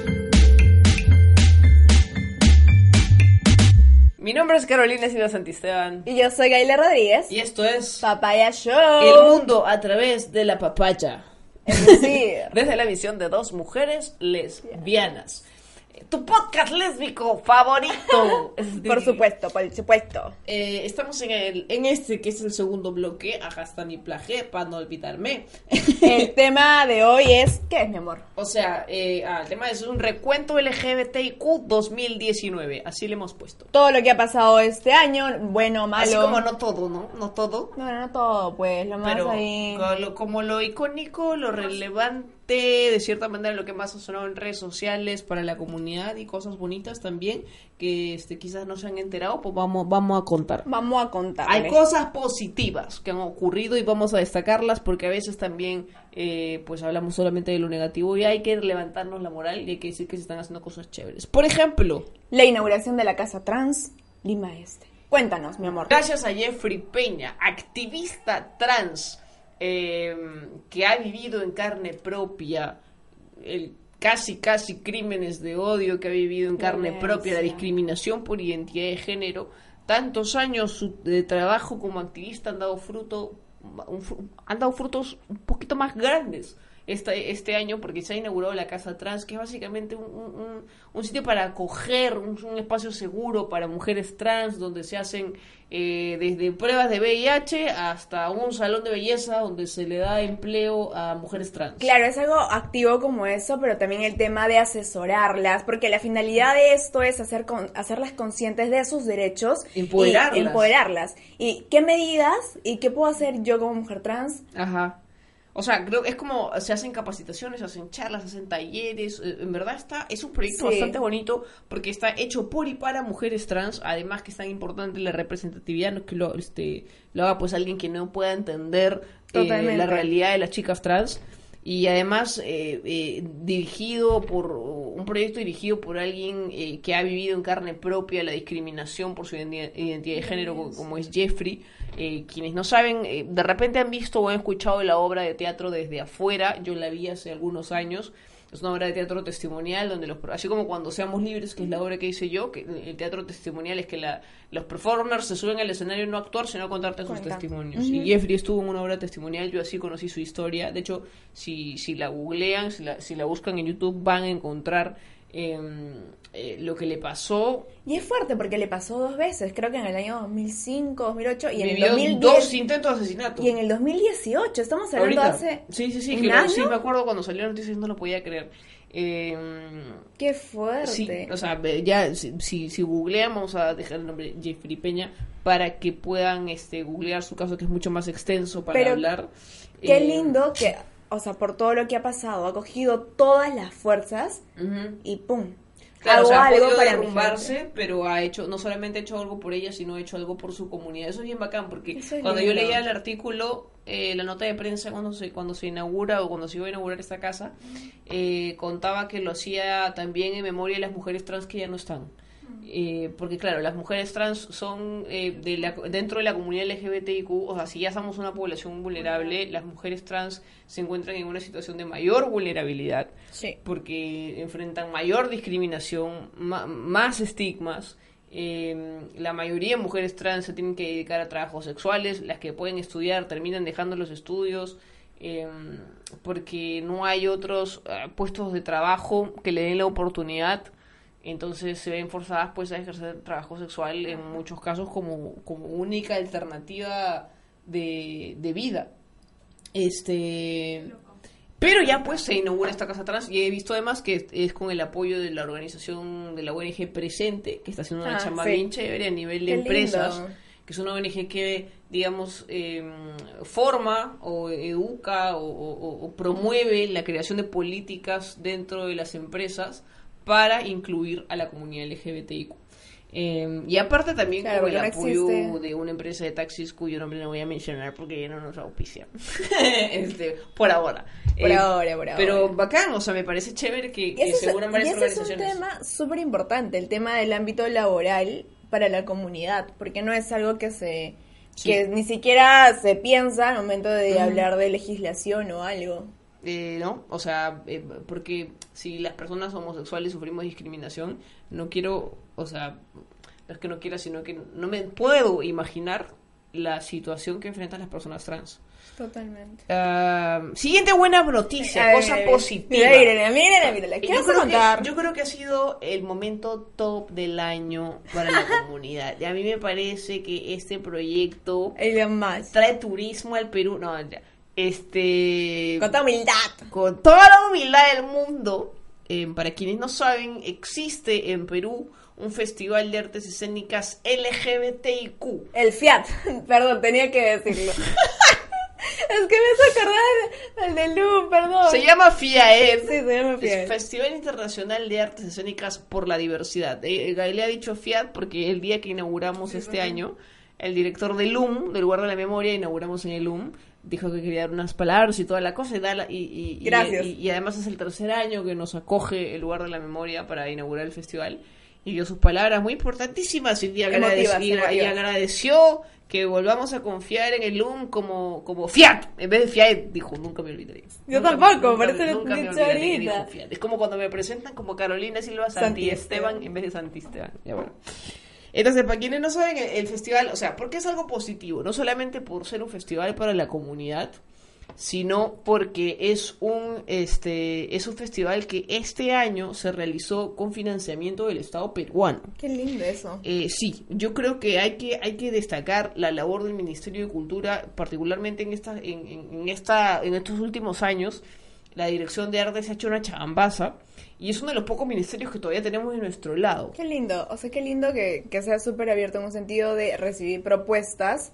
S3: Mi nombre es Carolina Silva Santisteban.
S4: Y yo soy Gaila Rodríguez.
S3: Y esto es
S4: Papaya Show.
S3: El mundo a través de la papaya.
S4: Es decir,
S3: Desde la visión de dos mujeres lesbianas. Tu podcast lésbico favorito.
S4: Por supuesto, por supuesto.
S3: eh, estamos en, el, en este que es el segundo bloque. Acá está mi plaje, para no olvidarme.
S4: El tema de hoy es ¿qué es, mi amor?
S3: o sea, eh, ah, el tema es un recuento LGBTIQ 2019. Así le hemos puesto.
S4: Todo lo que ha pasado este año, bueno, malo.
S3: Así como no todo, ¿no? No todo.
S4: No, no todo, pues, lo más
S3: Pero
S4: ahí.
S3: como lo, como lo icónico, lo relevante, de cierta manera, lo que más ha sonado en redes sociales para la comunidad y cosas bonitas también que este, quizás no se han enterado, pues vamos, vamos a contar.
S4: Vamos a contar.
S3: Hay cosas positivas que han ocurrido y vamos a destacarlas porque a veces también eh, pues hablamos solamente de lo negativo y hay que levantarnos la moral y hay que decir que se están haciendo cosas chéveres. Por ejemplo,
S4: La inauguración de la Casa Trans, Lima Este. Cuéntanos, mi amor.
S3: Gracias a Jeffrey Peña, activista trans eh, que ha vivido en carne propia el casi casi crímenes de odio que ha vivido en carne
S4: Violencia.
S3: propia, la discriminación por identidad de género, tantos años de trabajo como activista han dado fruto, han dado frutos un poquito más grandes este, este año porque se ha inaugurado la Casa Trans, que es básicamente un, un- un- un sitio para acoger, un, un espacio seguro para mujeres trans, donde se hacen eh, desde pruebas de VIH hasta un salón de belleza donde se le da empleo a mujeres trans.
S4: Claro, es algo activo como eso, pero también el tema de asesorarlas, porque la finalidad de esto es hacer con- hacerlas conscientes de sus derechos.
S3: Empoderarlas.
S4: Y empoderarlas. ¿Y qué medidas y qué puedo hacer yo como mujer trans?
S3: Ajá. O sea, creo que es como se hacen capacitaciones, se hacen charlas, se hacen talleres. eh, En verdad está es un proyecto
S4: Sí.
S3: bastante bonito porque está hecho por y para mujeres trans. Además que es tan importante la representatividad, no que lo, este, lo haga pues alguien que no pueda entender eh, la realidad de las chicas trans. Y además eh, eh, dirigido por un proyecto dirigido por alguien eh, que ha vivido en carne propia la discriminación por su identi- identidad de género co- como es Jeffrey. Eh, quienes no saben, eh, de repente han visto o han escuchado la obra de teatro desde afuera. Yo la vi hace algunos años. Es una obra de teatro testimonial donde los así como cuando seamos libres, que es la obra que hice yo, que el teatro testimonial es que la, los performers se suben al escenario no a actuar, sino a contarte sus testimonios. Y Jeffrey estuvo en una obra testimonial, yo así conocí su historia. De hecho, si, si la googlean, si la, si la buscan en YouTube, van a encontrar eh, eh, lo que le pasó.
S4: Y es fuerte porque le pasó dos veces, creo que en el año 2005, 2008 y en el
S3: Vivió
S4: 2010
S3: dos intentos de asesinato.
S4: y en el 2018, estamos hablando
S3: Ahorita.
S4: hace
S3: Sí, sí, sí,
S4: un año.
S3: sí, me acuerdo cuando salió la noticia y no lo podía creer. Eh,
S4: Qué fuerte.
S3: Sí, o sea, ya si, si, si googlean, vamos a dejar el nombre Jeffrey Peña para que puedan este googlear su caso que es mucho más extenso para
S4: Pero
S3: hablar.
S4: Qué
S3: Eh,
S4: lindo que, o sea, por todo lo que ha pasado, ha cogido todas las fuerzas y ¡pum!
S3: Claro,
S4: hago
S3: o sea, ha
S4: algo
S3: podido
S4: para
S3: derrumbarse, pero ha hecho, no solamente ha hecho algo por ella, sino ha hecho algo por su comunidad. Eso es bien bacán, porque
S4: Eso
S3: cuando yo leía el artículo, eh, la nota de prensa cuando se, cuando se inaugura o cuando se iba a inaugurar esta casa, eh, contaba que lo hacía también en memoria de las mujeres trans que ya no están. Eh, porque claro, las mujeres trans son eh, de la- dentro de la comunidad LGBTIQ, o sea, si ya somos una población vulnerable, las mujeres trans se encuentran en una situación de mayor vulnerabilidad
S4: Sí.
S3: porque enfrentan mayor discriminación, ma- más estigmas. Eh, la mayoría de mujeres trans se tienen que dedicar a trabajos sexuales, las que pueden estudiar terminan dejando los estudios eh, porque no hay otros eh, puestos de trabajo que le den la oportunidad. Entonces se ven forzadas pues a ejercer trabajo sexual en muchos casos como, como única alternativa de, de vida. Este pero ya pues se inaugura esta casa trans y he visto además que es, es con el apoyo de la organización de la ONG Presente, que está haciendo una
S4: Ah,
S3: chamba
S4: sí.
S3: bien chévere a nivel de
S4: Qué
S3: empresas,
S4: lindo.
S3: que es una ONG que, digamos, eh, forma o educa o, o- o promueve la creación de políticas dentro de las empresas para incluir a la comunidad LGBTIQ. Eh, y aparte también
S4: Claro,
S3: con el
S4: no
S3: apoyo
S4: existe.
S3: de una empresa de taxis cuyo nombre no voy a mencionar porque ya no nos auspicia. este, por ahora.
S4: Por
S3: Eh,
S4: ahora, por ahora.
S3: Pero bacán, o sea, me parece chévere que,
S4: Y
S3: que
S4: ese,
S3: se
S4: es,
S3: unan
S4: y
S3: varias
S4: ese es un
S3: organizaciones.
S4: tema súper importante, el tema del ámbito laboral para la comunidad, porque no es algo que se
S3: Sí.
S4: que ni siquiera se piensa al momento de hablar de legislación o algo.
S3: Eh, ¿No? O sea, eh, porque si las personas homosexuales sufrimos discriminación, no quiero, o sea, no es que no quiera, sino que no me puedo imaginar la situación que enfrentan las personas trans.
S4: Totalmente.
S3: Ah, siguiente buena noticia,
S4: A
S3: cosa
S4: ver,
S3: positiva.
S4: Mira, mírala, mírala.
S3: Eh,
S4: ¿Qué
S3: yo creo
S4: contar?
S3: Que, yo creo que ha sido el momento top del año para la comunidad. Y a mí me parece que este proyecto
S4: El más.
S3: trae turismo al Perú. No, ya. Este.
S4: Con toda humildad.
S3: con toda la humildad del mundo. eh, para quienes no saben, existe en Perú un festival de artes escénicas LGBTIQ.
S4: El Fiat. Perdón, tenía que decirlo. es que me hizo acordar del de Lu, perdón.
S3: Se llama FIAED.
S4: Sí, se llama
S3: Es
S4: Fiat.
S3: Festival Internacional de Artes Escénicas por la Diversidad. Eh, eh, le ha dicho FIAT porque el día que inauguramos este año, el director del LUM, del lugar de la memoria, inauguramos en el LUM, dijo que quería dar unas palabras y toda la cosa. Y, da la- y, y- y-
S4: Gracias.
S3: y- y además es el tercer año que nos acoge el lugar de la memoria para inaugurar el festival. Y dio sus palabras muy importantísimas y, agradec-
S4: Emotivas,
S3: y- y
S4: emotivas.
S3: agradeció que volvamos a confiar en el LUM como, como Fiat, en vez de FIAT, dijo, nunca me olvidaré.
S4: Yo
S3: Nunca-
S4: tampoco,
S3: nunca
S4: lo
S3: nunca me olvidaré que dijo Fiat. Es como cuando me presentan como Carolina Silva Santi,
S4: Santi
S3: Esteban,
S4: Esteban.
S3: en vez de Santi Esteban. Ya bueno. Entonces, para quienes no saben, el, el festival, o sea, porque es algo positivo, no solamente por ser un festival para la comunidad, sino porque es un este es un festival que este año se realizó con financiamiento del Estado peruano.
S4: Qué lindo eso.
S3: Eh, sí, yo creo que hay que hay que destacar la labor del Ministerio de Cultura, particularmente en esta en, en- en esta en estos últimos años. La Dirección de Arte se ha hecho una chambaza y es uno de los pocos ministerios que todavía tenemos de nuestro lado.
S4: Qué lindo. O sea, qué lindo que, que sea súper abierto en un sentido de recibir propuestas.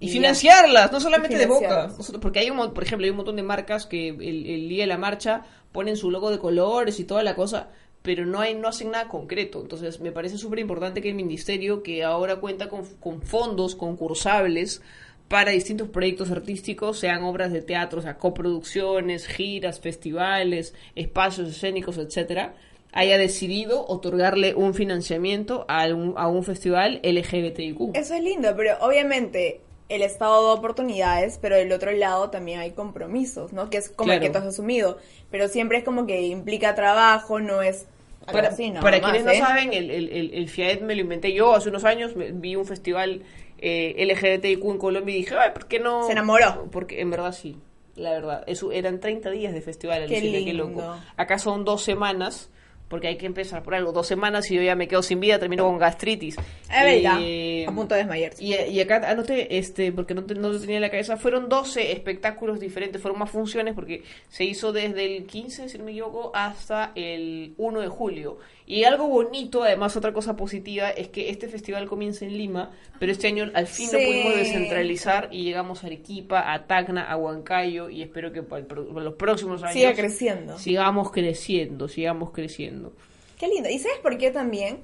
S3: Y financiarlas, no solamente de boca. porque hay un, por ejemplo, hay un montón de marcas que el, el día de la marcha ponen su logo de colores y toda la cosa, pero no hay no hacen nada concreto. Entonces, me parece súper importante que el ministerio, que ahora cuenta con, con fondos concursables para distintos proyectos artísticos, sean obras de teatro, o sea, coproducciones, giras, festivales, espacios escénicos, etcétera, haya decidido otorgarle un financiamiento a un, a un festival LGBTIQ.
S4: Eso es lindo, pero obviamente el Estado da oportunidades, pero del otro lado también hay compromisos, ¿no? Que es como el que tú has asumido. Pero siempre es como que implica trabajo, no es
S3: Para,
S4: así, nada
S3: para quienes
S4: ¿eh?
S3: no saben, el, el, el, el FIAED me lo inventé yo hace unos años. me- vi un festival eh, LGBTIQ en Colombia y dije, ay, ¿por qué no?
S4: Se enamoró.
S3: Porque en verdad sí, la verdad. Eso eran 30 días de festival,
S4: Qué
S3: alucina, qué
S4: lindo.
S3: loco. Acá son dos semanas, porque hay que empezar por algo. Dos semanas y yo ya me quedo sin vida, termino con gastritis.
S4: Es verdad.
S3: Y-
S4: A punto de desmayarse.
S3: y, y acá anoté, este, porque no, te- no tenía en la cabeza, fueron 12 espectáculos diferentes, fueron más funciones porque se hizo desde el 15, si no me equivoco, hasta el 1 de julio. Y algo bonito, además otra cosa positiva, es que este festival comienza en Lima, pero este año al fin lo pudimos descentralizar y llegamos a Arequipa, a Tacna, a Huancayo y espero que para, el pro- para los próximos años
S4: Siga creciendo.
S3: sigamos creciendo, sigamos creciendo.
S4: Qué lindo. ¿Y sabes por qué también?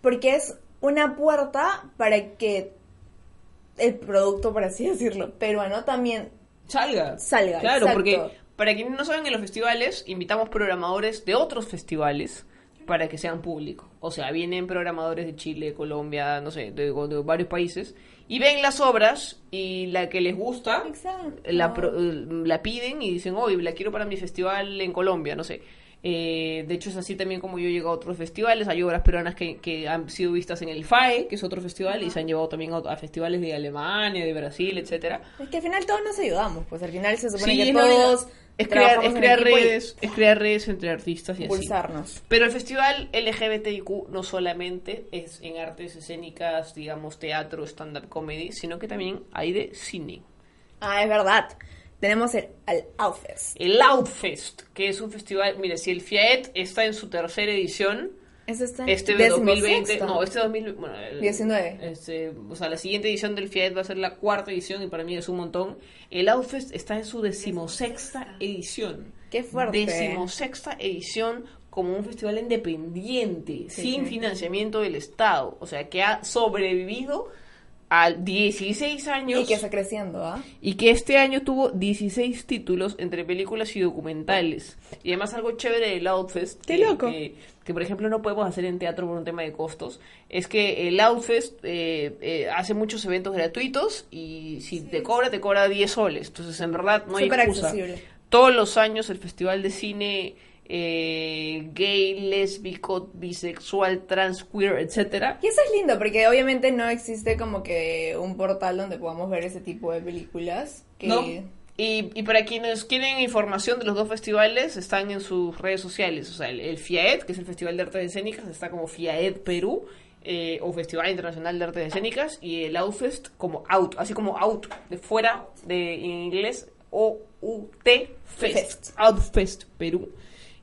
S4: Porque es una puerta para que el producto, por así decirlo, peruano también
S3: salga.
S4: Salga,
S3: Claro,
S4: exacto.
S3: porque para quienes no saben, en los festivales invitamos programadores de otros festivales para que sean públicos. O sea, vienen programadores de Chile, Colombia, no sé, de, de varios países y ven las obras y la que les gusta la, pro- la piden y dicen, oye, la quiero para mi festival en Colombia, no sé. Eh, de hecho, es así también como yo he llegado a otros festivales. Hay obras peruanas que, que han sido vistas en el FAE, que es otro festival, y se han llevado también a, a festivales de Alemania, de Brasil, etcétera.
S4: Es que al final todos nos ayudamos, pues al final se supone
S3: Sí,
S4: que todos
S3: es crear, es crear
S4: y
S3: redes, es crear redes entre artistas y así.
S4: impulsarnos.
S3: Pero el festival LGBTIQ no solamente es en artes escénicas, digamos, teatro, stand-up comedy, sino que también hay de cine.
S4: Ah, es verdad. Tenemos el al Outfest.
S3: El Outfest, que es un festival, mire, si el FIAET está en su tercera edición, Este
S4: décimo
S3: 2020,
S4: sexto.
S3: no, este 2020, bueno, el-
S4: 19.
S3: este, o sea, la siguiente edición del FIAET va a ser la cuarta edición y para mí es un montón. El Outfest está en su decimosexta edición.
S4: Qué fuerte.
S3: Decimosexta edición como un festival independiente,
S4: Sí,
S3: sin
S4: sí.
S3: financiamiento del Estado, o sea, que ha sobrevivido a 16 años
S4: Y que está creciendo, ¿ah?
S3: y que este año tuvo 16 títulos entre películas y documentales. Y además algo chévere del Outfest,
S4: ¡Qué
S3: que,
S4: loco!
S3: Que, que, por ejemplo no podemos hacer en teatro por un tema de costos, es que el Outfest eh, eh, hace muchos eventos gratuitos y si te cobra, te cobra 10 soles. Entonces en verdad no hay
S4: Súper
S3: excusa.
S4: accesible.
S3: Todos los años el Festival de Cine eh, gay, lésbico, bisexual, trans, queer, etcétera,
S4: Y eso es lindo, porque obviamente no existe como que un portal donde podamos ver ese tipo de películas. Que...
S3: ¿no? Y, y para quienes quieren información de los dos festivales, están en sus redes sociales. O sea, el, el FIAED, que es el Festival de Artes Escénicas, está como FIAED Perú, eh, o Festival Internacional de Artes Escénicas, y el Outfest como Out, así como Out, de fuera, de en inglés, O-U-T Fest.
S4: Fest.
S3: Outfest Perú.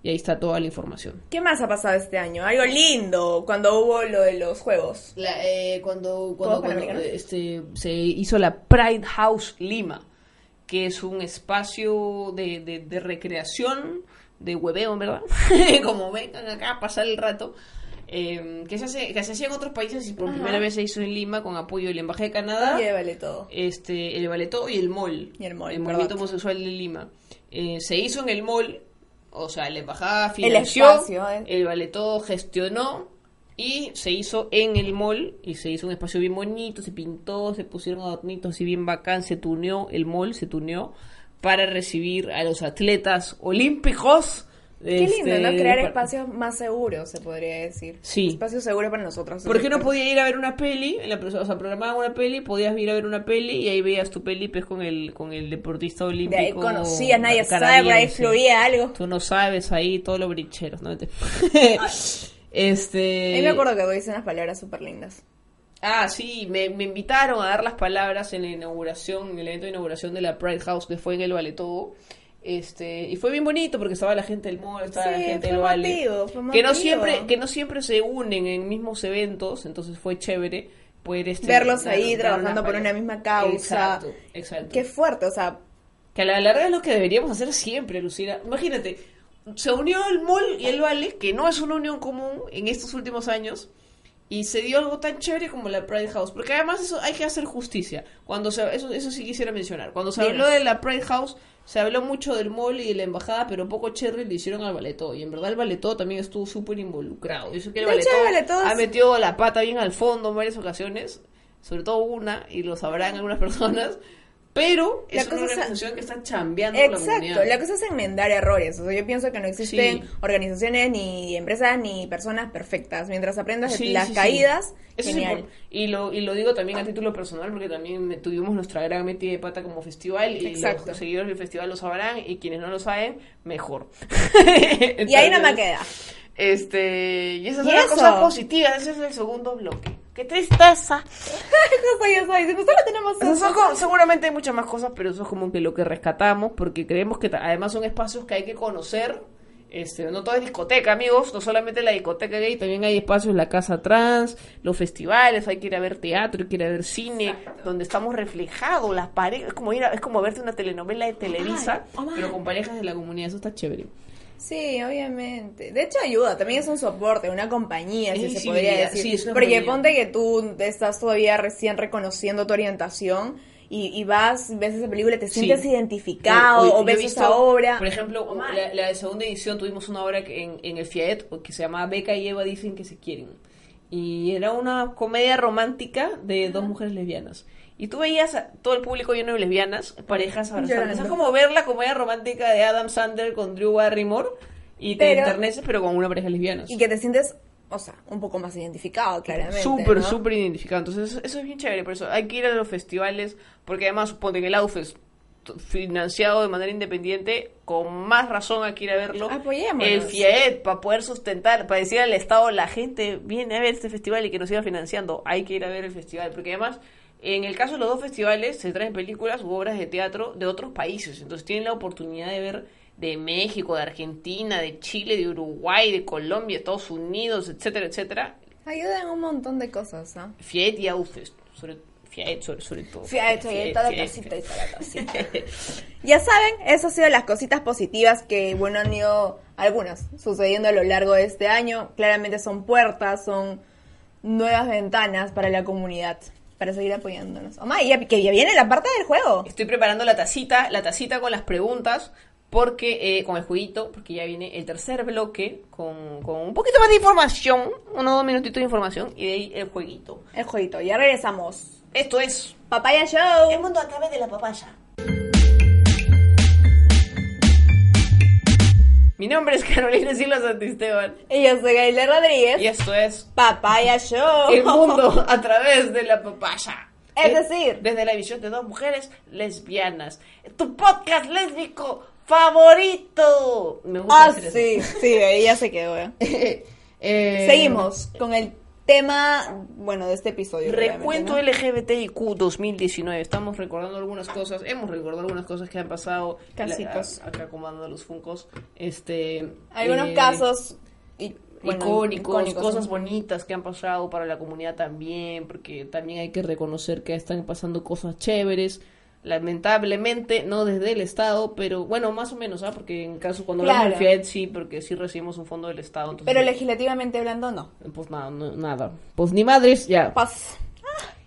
S3: Y ahí está toda la información.
S4: ¿Qué más ha pasado este año? Algo lindo, cuando hubo lo de los juegos.
S3: La, eh, cuando cuando,
S4: ¿Juegos
S3: cuando, eh, este, se hizo la Pride House Lima, que es un espacio de, de, de recreación, de hueveo, ¿verdad? Como vengan acá a pasar el rato. eh, que, se hace, que se hacía en otros países y por
S4: Ajá.
S3: primera vez se hizo en Lima con apoyo de la Embajada de Canadá,
S4: Y vale todo.
S3: este, el Baleto y el MOL,
S4: Y el MOL,
S3: el. Movimiento Homosexual de Lima. Eh, se hizo en el MOL, o sea, la Embajada
S4: El
S3: financió,
S4: espacio, eh.
S3: el Baleto gestionó y se hizo en el mall y se hizo un espacio bien bonito, se pintó, se pusieron adornitos así bien bacán, se tuneó el mall, se tuneó para recibir a los atletas olímpicos.
S4: Qué lindo,
S3: este,
S4: ¿no? Crear
S3: pa-
S4: espacios más seguros, se podría decir.
S3: Sí.
S4: Espacios seguros para nosotros.
S3: ¿Por qué no podía ir a ver una peli? En la, o sea, programaban una peli, podías ir a ver una peli y ahí veías tu peli pues, con el con el deportista olímpico.
S4: De ahí conocías, nadie sabe, por ahí fluía algo.
S3: Tú no sabes ahí todos los bricheros, ¿no? este.
S4: A mí me acuerdo que dice unas palabras súper lindas.
S3: Ah, sí, me, me invitaron a dar las palabras en la inauguración, en el evento de inauguración de la Pride House que fue en el Vale Todo. Este, y fue bien bonito porque estaba la gente del mall, estaba la gente del Vale. que no siempre, que no siempre se unen en mismos eventos, entonces fue chévere poder este,
S4: Verlos ahí trabajando por una misma causa.
S3: Exacto, exacto.
S4: Qué fuerte, o sea,
S3: Que a la larga es lo que deberíamos hacer siempre, Lucila. Imagínate, se unió el MOL y el Vale, que no es una unión común en estos últimos años, y se dio algo tan chévere como la Pride House. Porque además eso hay que hacer justicia. Cuando se, eso, eso sí quisiera mencionar. Cuando se
S4: Dinos.
S3: habló de la Pride House, se habló mucho del MOL y de la embajada, pero poco cherry le hicieron al Valetó. Y en verdad el Valetó también estuvo súper involucrado. Yo sé que el ha metido la pata bien al fondo en varias ocasiones. Sobre todo una, y lo sabrán algunas personas. Pero
S4: La
S3: es una
S4: es-
S3: organización que está chambeando la
S4: exacto.
S3: comunidad.
S4: La cosa es enmendar errores. O sea, yo pienso que no existen
S3: Sí.
S4: organizaciones, ni empresas, ni personas perfectas. Mientras aprendas
S3: Sí,
S4: las
S3: sí,
S4: caídas,
S3: Eso es
S4: genial.
S3: y lo y lo digo también a título personal porque también me- tuvimos nuestra gran metida de pata como festival y
S4: Exacto.
S3: los seguidores del festival lo sabrán y quienes no lo saben mejor
S4: y ahí no me queda.
S3: Este, y esas
S4: ¿Y
S3: son las
S4: eso?
S3: cosas positivas, ese es el segundo bloque. ¡Qué tristeza!
S4: Justo yo diciendo, solo tenemos
S3: co- seguramente hay muchas más cosas, pero eso es como que lo que rescatamos, porque creemos que además son espacios que hay que conocer. Este, no todo es discoteca, amigos, no solamente la discoteca gay, también hay espacios, la casa trans, los festivales, hay que ir a ver teatro, hay que ir a ver cine, donde estamos reflejados, las parejas, es como ir a- es como verte una telenovela de Televisa,
S4: oh my.
S3: pero con parejas de la comunidad, eso está chévere.
S4: Sí, obviamente. De hecho ayuda, también es un soporte, una compañía, si se podría decir.
S3: sí, es
S4: Porque
S3: compañía.
S4: ponte que tú estás todavía recién reconociendo tu orientación y, y vas, ves esa película, te sientes
S3: Sí.
S4: identificado o ves esa obra.
S3: Por ejemplo, la, la segunda edición tuvimos una obra que en, en el FIAET que se llama Beca y Eva dicen que se quieren. Y era una comedia romántica de dos mujeres lesbianas. Y tú veías a todo el público lleno de lesbianas, parejas. Eso es como ver la comedia romántica de Adam Sandler con Drew Barrymore y te
S4: Pero-
S3: enterneces, pero con una pareja lesbiana.
S4: Y que te sientes, o sea, un poco más identificado, claramente.
S3: Súper,
S4: ¿no?
S3: súper identificado. Entonces, eso, es bien chévere. Por eso hay que ir a los festivales, porque además, ponte en el Outfest, t- financiado de manera independiente, con más razón hay que ir a verlo.
S4: Apoyémonos.
S3: El FIAED, para poder sustentar, para decir al Estado, la gente viene a ver este festival y que nos siga financiando. Hay que ir a ver el festival, porque además. En el caso de los dos festivales se traen películas u obras de teatro de otros países, entonces tienen la oportunidad de ver de México, de Argentina, de Chile, de Uruguay, de Colombia, Estados Unidos, etcétera, etcétera,
S4: Ayudan un montón de cosas, ¿no?
S3: Fiat y Outfest, sobre Fiat sobre, sobre todo.
S4: Fiat, y toda la
S3: Fiat,
S4: tacita y
S3: Fiat.
S4: toda la tacita. Ya saben, esas han sido las cositas positivas que, bueno, han ido algunas sucediendo a lo largo de este año. Claramente son puertas, son nuevas ventanas para la comunidad, para seguir apoyándonos. Omar, ya, que ya viene la parte del juego.
S3: Estoy preparando la tacita, la tacita con las preguntas, porque eh, con el jueguito, porque ya viene el tercer bloque con, con un poquito más de información, unos dos minutitos de información, y de ahí el jueguito.
S4: El jueguito, ya regresamos.
S3: Esto es
S4: Papaya Show.
S3: El mundo a través de la papaya. Mi nombre es Carolina Silva Santisteban,
S4: Y yo soy Gaila Rodríguez.
S3: y esto es
S4: Papaya Show.
S3: El mundo a través de la papaya.
S4: Es decir-
S3: desde la visión de dos mujeres lesbianas. Tu podcast lésbico favorito. Me gusta
S4: Ah, sí, sí, ahí ya se quedó. ¿eh?
S3: Eh,
S4: Seguimos con el tema, bueno, de este episodio.
S3: Recuento
S4: ¿no?
S3: LGBTIQ 2019. Estamos recordando algunas cosas. Hemos recordado algunas cosas que han pasado.
S4: Casitos.
S3: La- acá comando los funcos. Este.
S4: Algunos
S3: eh,
S4: casos y, bueno,
S3: icónicos, cosas bonitas que han pasado para la comunidad también, porque también hay que reconocer que están pasando cosas chéveres, lamentablemente no desde el Estado, pero bueno, más o menos, ¿ah? Porque en caso cuando hablamos
S4: Claro.
S3: del FIED sí, porque sí recibimos un fondo del Estado, entonces,
S4: Pero legislativamente hablando, no.
S3: pues nada, no- nada, pues ni madres, ya.
S4: Paz.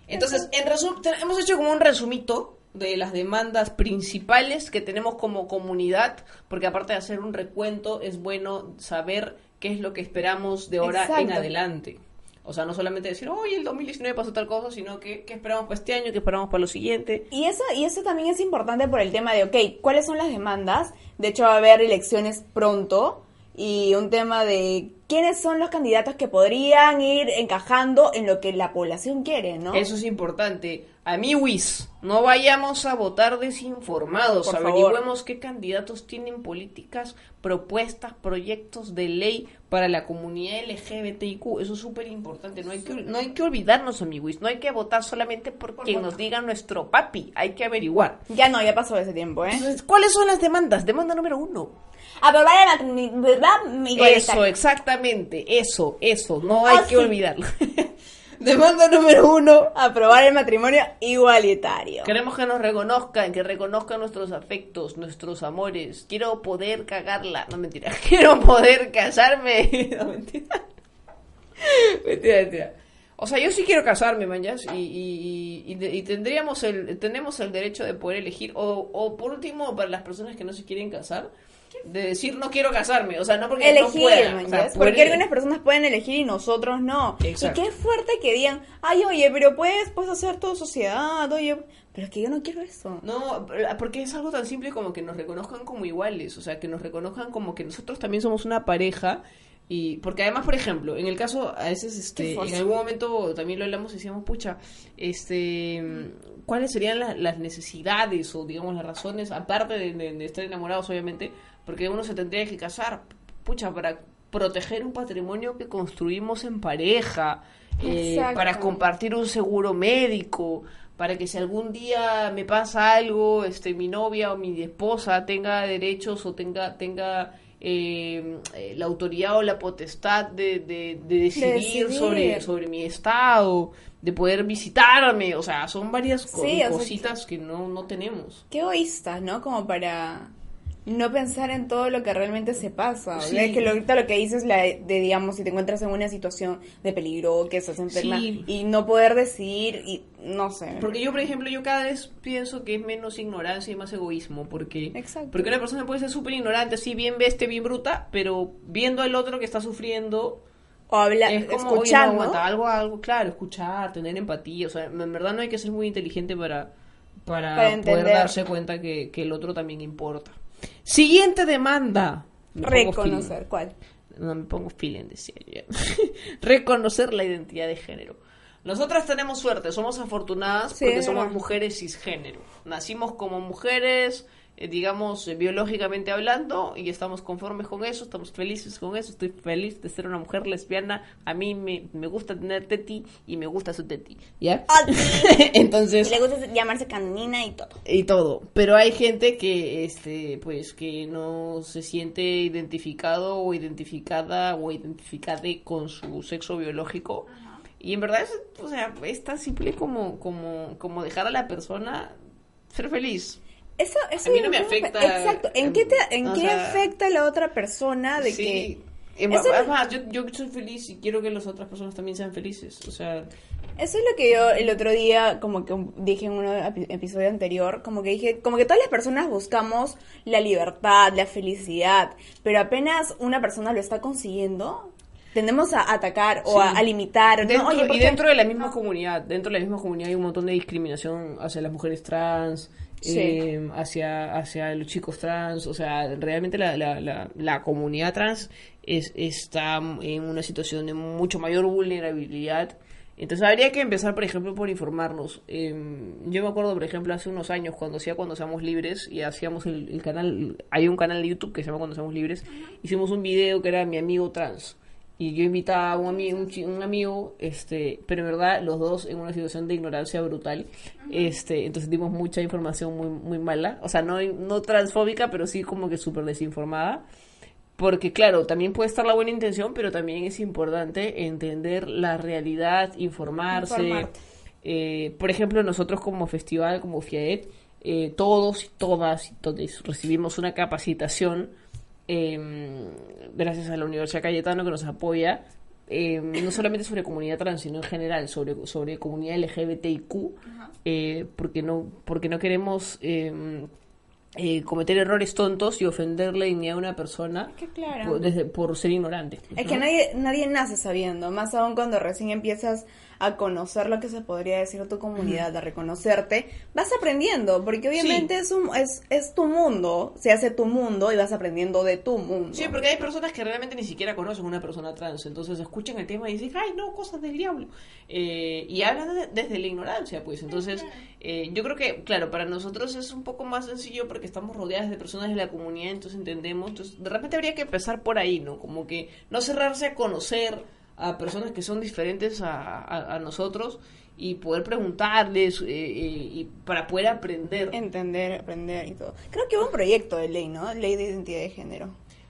S3: Entonces, en resum- te- hemos hecho como un resumito de las demandas principales que tenemos como comunidad, porque aparte de hacer un recuento, es bueno saber qué es lo que esperamos de ahora en adelante. O sea, no solamente decir, oye, el 2019 pasó tal cosa, sino que qué esperamos para este año, qué esperamos para lo siguiente.
S4: Y eso, y eso también es importante por el tema de, ok, ¿cuáles son las demandas? De hecho, va a haber elecciones pronto y un tema de quiénes son los candidatos que podrían ir encajando en lo que la población quiere, ¿no?
S3: Eso es importante. Amiguis, no vayamos a votar desinformados.
S4: Por favor.
S3: Qué candidatos tienen políticas, propuestas, proyectos de ley para la comunidad LGBTIQ. Eso es súper importante. No hay que no hay que olvidarnos, amiguis. No hay que votar solamente por quien nos diga nuestro papi. Hay que averiguar.
S4: Ya no, ya pasó ese tiempo, ¿eh?
S3: Entonces, ¿cuáles son las demandas? Demanda número uno.
S4: Aprobar el matri- ¿verdad?
S3: Eso, exactamente. Eso, eso. No hay
S4: Ah,
S3: que
S4: sí.
S3: olvidarlo. Demanda número uno.
S4: Aprobar el matrimonio igualitario.
S3: Queremos que nos reconozcan, que reconozcan nuestros afectos, nuestros amores. Quiero poder cagarla. No, mentira. Quiero poder casarme. No, mentira. mentira, mentira. O sea, yo sí quiero casarme, manjas, y, y, y, y tendríamos el, tenemos el derecho de poder elegir, o, o por último, para las personas que no se quieren casar, de decir no quiero casarme, o sea, no porque
S4: elegir,
S3: no pueda,
S4: porque algunas personas pueden elegir y nosotros no.
S3: Exacto.
S4: Y qué fuerte que digan, ay, oye, pero puedes, puedes hacer tu sociedad, oye, pero es que yo no quiero eso.
S3: No, porque es algo tan simple como que nos reconozcan como iguales, o sea, que nos reconozcan como que nosotros también somos una pareja y porque además, por ejemplo, en el caso a veces este en algún momento también lo hablamos y decíamos, pucha, este ¿cuáles serían la- las necesidades o digamos las razones aparte de, de- de estar enamorados obviamente, porque uno se tendría que casar, pucha, para proteger un patrimonio que construimos en pareja, eh, para compartir un seguro médico, para que si algún día me pasa algo, este, mi novia o mi esposa tenga derechos o tenga, tenga eh, eh, la autoridad o la potestad de, de- de decidir,
S4: decidir.
S3: Sobre, sobre mi estado, de poder visitarme, o sea, son varias
S4: o sea,
S3: cositas que no, no tenemos.
S4: Qué egoístas, ¿no? Como para no pensar en todo lo que realmente se pasa.
S3: Sí.
S4: Es que lo- ahorita lo que dices la de, digamos, si te encuentras en una situación de peligro que estás enferma
S3: Sí.
S4: y no poder decidir y no sé.
S3: Porque yo, por ejemplo, yo cada vez pienso que es menos ignorancia y más egoísmo, porque,
S4: Exacto.
S3: porque una persona puede ser súper ignorante, así bien bestia, bien bruta, pero viendo al otro que está sufriendo,
S4: o habla,
S3: es como, oye, no,
S4: escuchando.
S3: aguanta, algo, algo, claro, escuchar, tener empatía, o sea, en verdad no hay que ser muy inteligente para, para,
S4: Para
S3: poder darse cuenta que, que el otro también importa. Siguiente demanda. Me
S4: reconocer. ¿Cuál?
S3: No me pongo feeling, decía yo. Reconocer la identidad de género. Nosotras tenemos suerte, somos afortunadas
S4: Sí,
S3: porque somos mujeres cisgénero. Nacimos como mujeres, eh, digamos, eh, biológicamente hablando, y estamos conformes con eso, estamos felices con eso. Estoy feliz de ser una mujer lesbiana. A mí me, me gusta tener teti y me gusta su teti. ¿Ya? Entonces
S4: le gusta llamarse canina y todo.
S3: y todo. Pero hay gente que, este, pues, que no se siente identificado o identificada o identificade con su sexo biológico. Y en verdad, es, o sea, es tan simple como, como, como dejar a la persona ser feliz.
S4: Eso, eso
S3: A mí no me afecta,
S4: Exacto. ¿En qué, te, en qué
S3: sea,
S4: afecta a la otra persona de
S3: sí.
S4: que...
S3: En
S4: Eso
S3: verdad,
S4: es-
S3: más, yo, yo soy feliz y quiero que las otras personas también sean felices. O sea,
S4: Eso es lo que yo el otro día, como que dije en un epi- episodio anterior, como que dije, como que todas las personas buscamos la libertad, la felicidad, pero apenas una persona lo está consiguiendo, tendemos a atacar o a,
S3: Sí.
S4: a limitar. ¿no?
S3: Dentro,
S4: Oye, ¿por
S3: y dentro de la misma comunidad, dentro de la misma comunidad hay un montón de discriminación hacia las mujeres trans,
S4: Sí.
S3: eh, hacia, hacia los chicos trans, o sea, realmente la, la, la, la comunidad trans es, está en una situación de mucho mayor vulnerabilidad. Entonces habría que empezar, por ejemplo, por informarnos. Eh, yo me acuerdo, por ejemplo, hace unos años cuando hacía Cuando Seamos Libres y hacíamos el, el canal, hay un canal de YouTube que se llama Cuando Seamos Libres, hicimos un video que era mi amigo trans y yo invitaba a un amigo, un, amigo, este, pero en verdad los dos en una situación de ignorancia brutal, este, entonces dimos mucha información muy, muy mala, o sea, no, no transfóbica, pero sí como que súper desinformada, porque claro, también puede estar la buena intención, pero también es importante entender la realidad, informarse, eh, por ejemplo, nosotros como festival, como FIAET, eh, todos y todas y todos recibimos una capacitación eh, gracias a la Universidad Cayetano que nos apoya, eh, no solamente sobre comunidad trans, sino en general sobre, sobre comunidad LGBTIQ, eh, porque, no, porque no queremos eh, eh, cometer errores tontos y ofenderle ni a una persona
S4: Que claro.
S3: por, desde- por ser ignorante.
S4: Es
S3: ¿no?
S4: que nadie, nadie nace sabiendo, más aún cuando recién empiezas a conocer lo que se podría decir tu comunidad, a reconocerte, vas aprendiendo, porque obviamente es, un, es, es tu mundo, se hace tu mundo y vas aprendiendo de tu mundo.
S3: Sí, porque hay personas que realmente ni siquiera conocen a una persona trans, entonces escuchan el tema y dicen, ay, no, cosas del diablo. Eh, y hablan de- desde la ignorancia, pues. Entonces, eh, yo creo que, claro, para nosotros es un poco más sencillo porque estamos rodeadas de personas de la comunidad, entonces entendemos. Entonces, de repente habría que empezar por ahí, ¿no? Como que no cerrarse a conocer a personas que son diferentes a, a- nosotros y poder preguntarles eh, eh, y para poder aprender.
S4: Entender, aprender y todo. Creo que hubo un proyecto de ley, ¿no? Ley de identidad de género.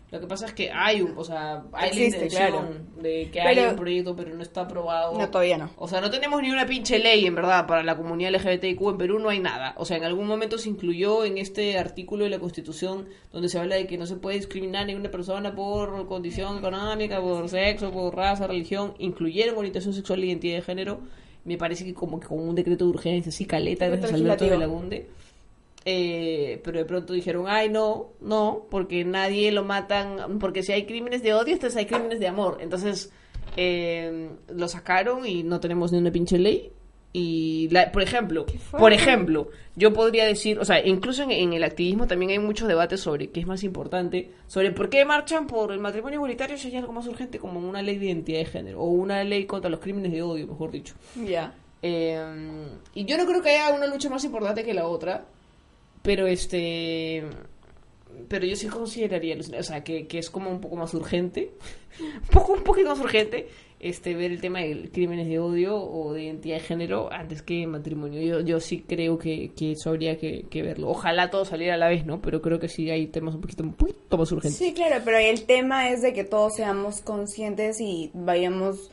S3: Lo que pasa es que hay un, o sea, hay
S4: Existe,
S3: la intención
S4: claro.
S3: de que
S4: Pero-
S3: haya un proyecto, pero no está aprobado.
S4: No, todavía no.
S3: O sea, no tenemos ni una pinche ley, en verdad, para la comunidad LGBTIQ en Perú no hay nada. O sea, en algún momento se incluyó en este artículo de la Constitución donde se habla de que no se puede discriminar a ninguna persona por condición económica, por sexo, por raza, religión. Incluyeron orientación sexual e identidad de género. Me parece que como que con un decreto de urgencia, así caleta, gracias de
S4: legislativo.
S3: Lagunde. Eh, pero de pronto dijeron, ay, no, no, porque nadie lo matan, porque si hay crímenes de odio, entonces hay crímenes de amor. Entonces, eh, lo sacaron y no tenemos ni una pinche ley. Y, la, por ejemplo, por ejemplo, yo podría decir, o sea, incluso en, en el activismo también hay muchos debates sobre qué es más importante, sobre por qué marchan por el matrimonio igualitario si hay algo más urgente como una ley de identidad de género o una ley contra los crímenes de odio, mejor dicho.
S4: Ya.
S3: Eh, y yo no creo que haya una lucha más importante que la otra, pero este pero yo sí consideraría, o sea, que, que es como un poco más urgente, un poco, un poquito más urgente, este, ver el tema de crímenes de odio o de identidad de género antes que matrimonio. Yo, yo sí creo que, que eso habría que, que verlo. Ojalá todo saliera a la vez, ¿no? Pero creo que sí hay temas un poquito, un poquito más urgentes.
S4: Sí, claro, pero el tema es de que todos seamos conscientes y vayamos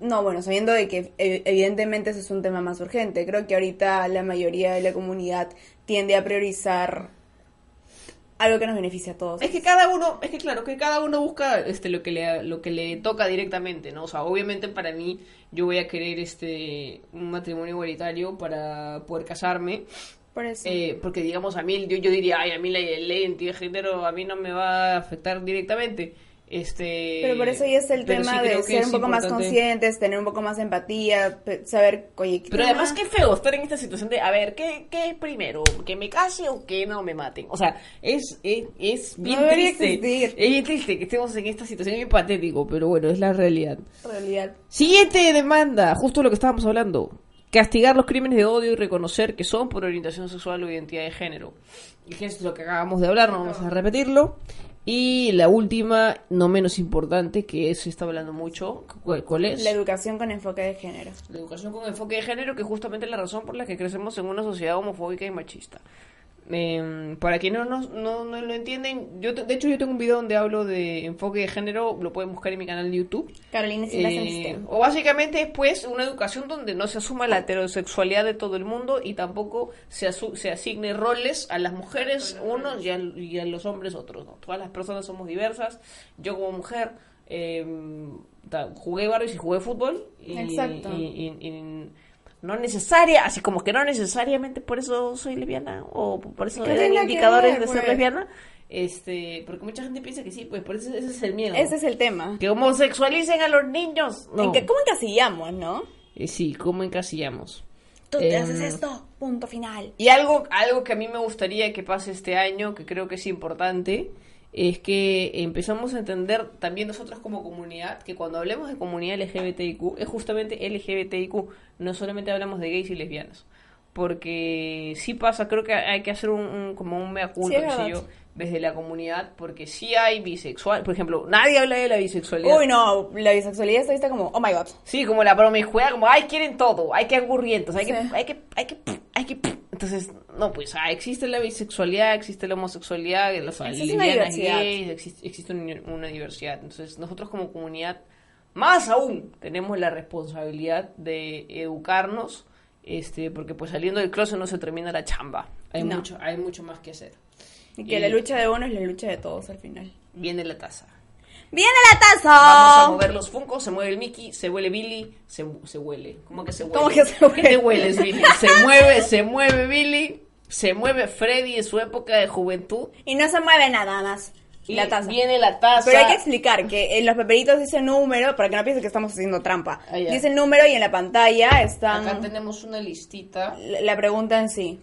S4: no, bueno, sabiendo de que eh, evidentemente ese es un tema más urgente. Creo que ahorita la mayoría de la comunidad tiende a priorizar algo que nos beneficie a todos.
S3: Es que cada uno, es que claro, que cada uno busca este lo que le lo que le toca directamente, ¿no? O sea, obviamente para mí yo voy a querer este un matrimonio igualitario para poder casarme,
S4: Por eso.
S3: eh, porque digamos a mí yo, yo diría, ay, a mí la ley en de género a mí no me va a afectar directamente. Este
S4: Pero por eso ya es el tema
S3: sí
S4: de ser un poco más
S3: importante.
S4: conscientes, tener un poco más de empatía, saber, oye, ¿qué
S3: Pero
S4: tema?
S3: además qué feo estar en esta situación de, a ver, ¿qué, qué primero? ¿Que me case o que no me maten? O sea, es, es, es bien
S4: No
S3: triste.
S4: existir.
S3: Es bien triste que estemos en esta situación, es bien patético, pero bueno, es la realidad.
S4: realidad.
S3: Siguiente demanda, justo lo que estábamos hablando. Castigar los crímenes de odio y reconocer que son por orientación sexual o identidad de género. Y es lo que acabamos de hablar, no vamos a repetirlo. Y la última, no menos importante, que se está hablando mucho, ¿cuál, es?
S4: La educación con enfoque de género.
S3: La educación con enfoque de género, que es justamente la razón por la que crecemos en una sociedad homofóbica y machista. Eh, para quienes no, no, no, lo entienden, yo de hecho yo tengo un video donde hablo de enfoque de género, lo pueden buscar en mi canal de YouTube.
S4: Carolina Silas
S3: Eh, o básicamente es pues una educación donde no se asuma la heterosexualidad de todo el mundo y tampoco se, asu- se asigne roles a las mujeres unos y a, y a los hombres otros. ¿no? Todas las personas somos diversas. Yo como mujer eh, ta- jugué barrios y jugué fútbol. Y,
S4: Exacto.
S3: y no necesaria, así como que no necesariamente por eso soy lesbiana o por eso eran indicadores
S4: ver,
S3: de ser
S4: pues.
S3: lesbiana. Este, porque mucha gente piensa que sí, pues por eso ese es el miedo.
S4: Ese es el tema.
S3: Que homosexualicen a los niños. No.
S4: ¿En ¿Cómo encasillamos, no?
S3: Eh, sí, ¿cómo encasillamos?
S4: Tú te
S3: Em,
S4: haces esto, punto final.
S3: Y algo, algo que a mí me gustaría que pase este año, que creo que es importante, es que empezamos a entender también nosotros como comunidad, que cuando hablemos de comunidad LGBTIQ, es justamente LGBTIQ, no solamente hablamos de gays y lesbianas. Porque sí pasa, creo que hay que hacer un, un- como un mea culpa,
S4: Sí,
S3: yo, desde la comunidad, porque sí hay bisexual, por ejemplo, nadie habla de la bisexualidad.
S4: Uy, no, la bisexualidad está vista como, oh my god.
S3: Sí, como la promiscuidad, como, ay, quieren todo, hay que angurrientos, hay que,
S4: Sí.
S3: hay que, hay que, hay que, entonces, no, pues, ah, existe la bisexualidad, existe la homosexualidad, las lesbianas, gays, existe, existe una, una diversidad, entonces, nosotros como comunidad, más aún, tenemos la responsabilidad de educarnos, este, porque pues saliendo del closet no se termina la chamba, hay
S4: No.
S3: mucho, hay mucho más que hacer.
S4: Y que
S3: Y-
S4: la lucha de uno es la lucha de todos al final.
S3: Viene la taza.
S4: ¡Viene la taza!
S3: Vamos a mover los funcos, se mueve el Mickey, se huele Billy, se, se huele. ¿Cómo que se huele?
S4: ¿Cómo que se huele?
S3: ¿Qué te hueles, Billy? Se mueve, se mueve Billy, se mueve Freddy en su época de juventud.
S4: Y no se mueve nada más.
S3: Y
S4: la taza.
S3: viene la taza.
S4: Pero hay que explicar que en los papelitos dice número, para que no piensen que estamos haciendo trampa.
S3: Ah,
S4: dice número y en la pantalla están
S3: Acá tenemos una listita.
S4: la, la pregunta en sí.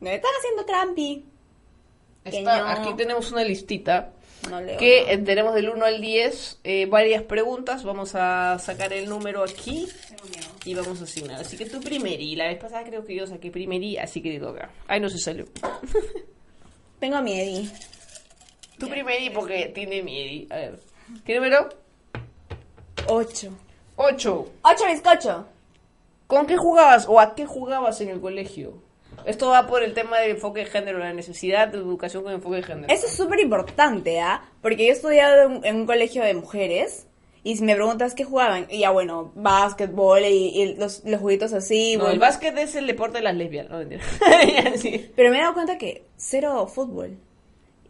S4: ¿Me están haciendo trampi?
S3: Está-
S4: no.
S3: Aquí tenemos una listita.
S4: No leo.
S3: Que
S4: no.
S3: eh, tenemos del 1 al 10 eh, varias preguntas. Vamos a sacar el número aquí y vamos a asignar. Así que tú primeri. La vez pasada creo que yo saqué primeri, así que te toca. Ay, no se salió.
S4: Tengo miedo.
S3: Tú primeri porque tiene miedo. A ver. ¿Qué número?
S4: Ocho.
S3: 8.
S4: Ocho bizcocho.
S3: ¿Con qué jugabas o a qué jugabas en el colegio? Esto va por el tema del enfoque de género, la necesidad de educación con enfoque de género.
S4: Eso es súper importante, ¿ah? Porque yo he estudiado en, un colegio de mujeres. Y si me preguntas qué jugaban, y ya bueno, básquetbol y, y los, los juguitos así.
S3: No,
S4: bueno.
S3: el básquet es el deporte de las lesbianas, no sí.
S4: Pero me he dado cuenta que cero fútbol.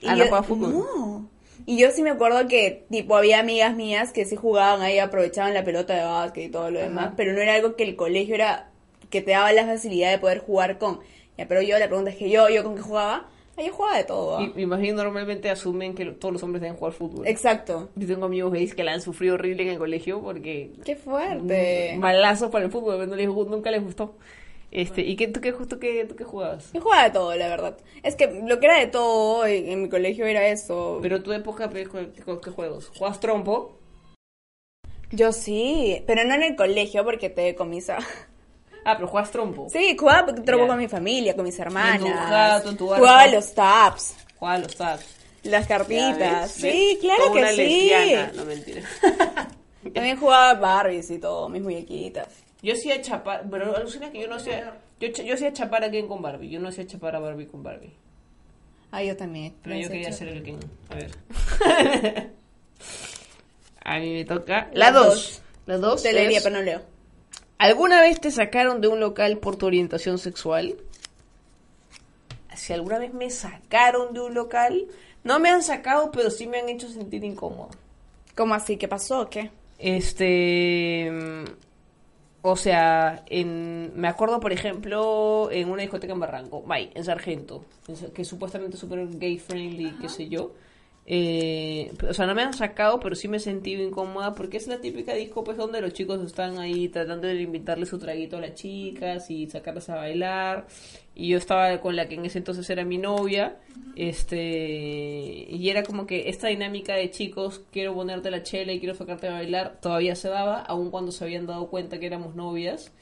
S3: Ah, ¿no juega fútbol?
S4: No. Y yo sí me acuerdo que, tipo, había amigas mías que sí jugaban ahí, aprovechaban la pelota de básquet y todo lo demás, pero no era algo que el colegio era, que te daba la facilidad de poder jugar con. Ya, pero yo, la pregunta es que yo, yo con qué jugaba, Ah, yo jugaba de todo. ¿ah?
S3: Y, me imagino normalmente asumen que todos los hombres deben jugar fútbol.
S4: Exacto.
S3: Yo tengo amigos gays que la han sufrido horrible en el colegio porque
S4: Qué fuerte.
S3: malazos para el fútbol, no les, nunca les gustó. Este, ¿y qué, tú, qué, tú, qué, tú qué jugabas?
S4: Yo jugaba de todo, la verdad. Es que lo que era de todo en, en mi colegio era eso.
S3: Pero tu época, pues, ¿qué, qué- juegos? ¿Juegas trompo?
S4: Yo sí, pero no en el colegio porque te decomisa.
S3: Ah, pero juegas trompo.
S4: Sí, jugaba trompo
S3: Ya.
S4: con mi familia, con mis hermanas.
S3: En tu
S4: Jugaba los taps.
S3: Jugabas los tags.
S4: Las
S3: Ya
S4: cartitas.
S3: ves,
S4: Sí,
S3: ves,
S4: claro
S3: como
S4: que
S3: una
S4: sí.
S3: lesbiana. No, mentira.
S4: También jugaba Barbies y todo, mis muñequitas.
S3: Yo hacía chapar, pero alucina que yo no hacía, yo, ch- yo hacía chapar a Ken con Barbie, yo no hacía chapar a Barbie con Barbie.
S4: Ah, yo también.
S3: Pero yo quería hacer el Ken. A ver. a mí me toca. La
S4: La
S3: 2.
S4: dos.
S3: La 2.
S4: Te leería, pero no leo.
S3: ¿Alguna vez te sacaron de un local por tu orientación sexual? Si alguna vez me sacaron de un local, no me han sacado, pero sí me han hecho sentir incómodo.
S4: ¿Cómo así? ¿Qué pasó? o ¿Qué?
S3: Este. mm, O sea, en, me acuerdo, por ejemplo, en una discoteca en Barranco, May, en Sargento, en- que supuestamente es súper gay friendly, qué sé yo. Eh, o sea, no me han sacado, pero sí me he sentido incómoda porque es la típica disco, pues, donde los chicos están ahí tratando de invitarle su traguito a las chicas y sacarlas a bailar. Y yo estaba con la que en ese entonces era mi novia, este, y era como que esta dinámica de chicos, quiero ponerte la chela y quiero sacarte a bailar, todavía se daba, aun cuando se habían dado cuenta que éramos novias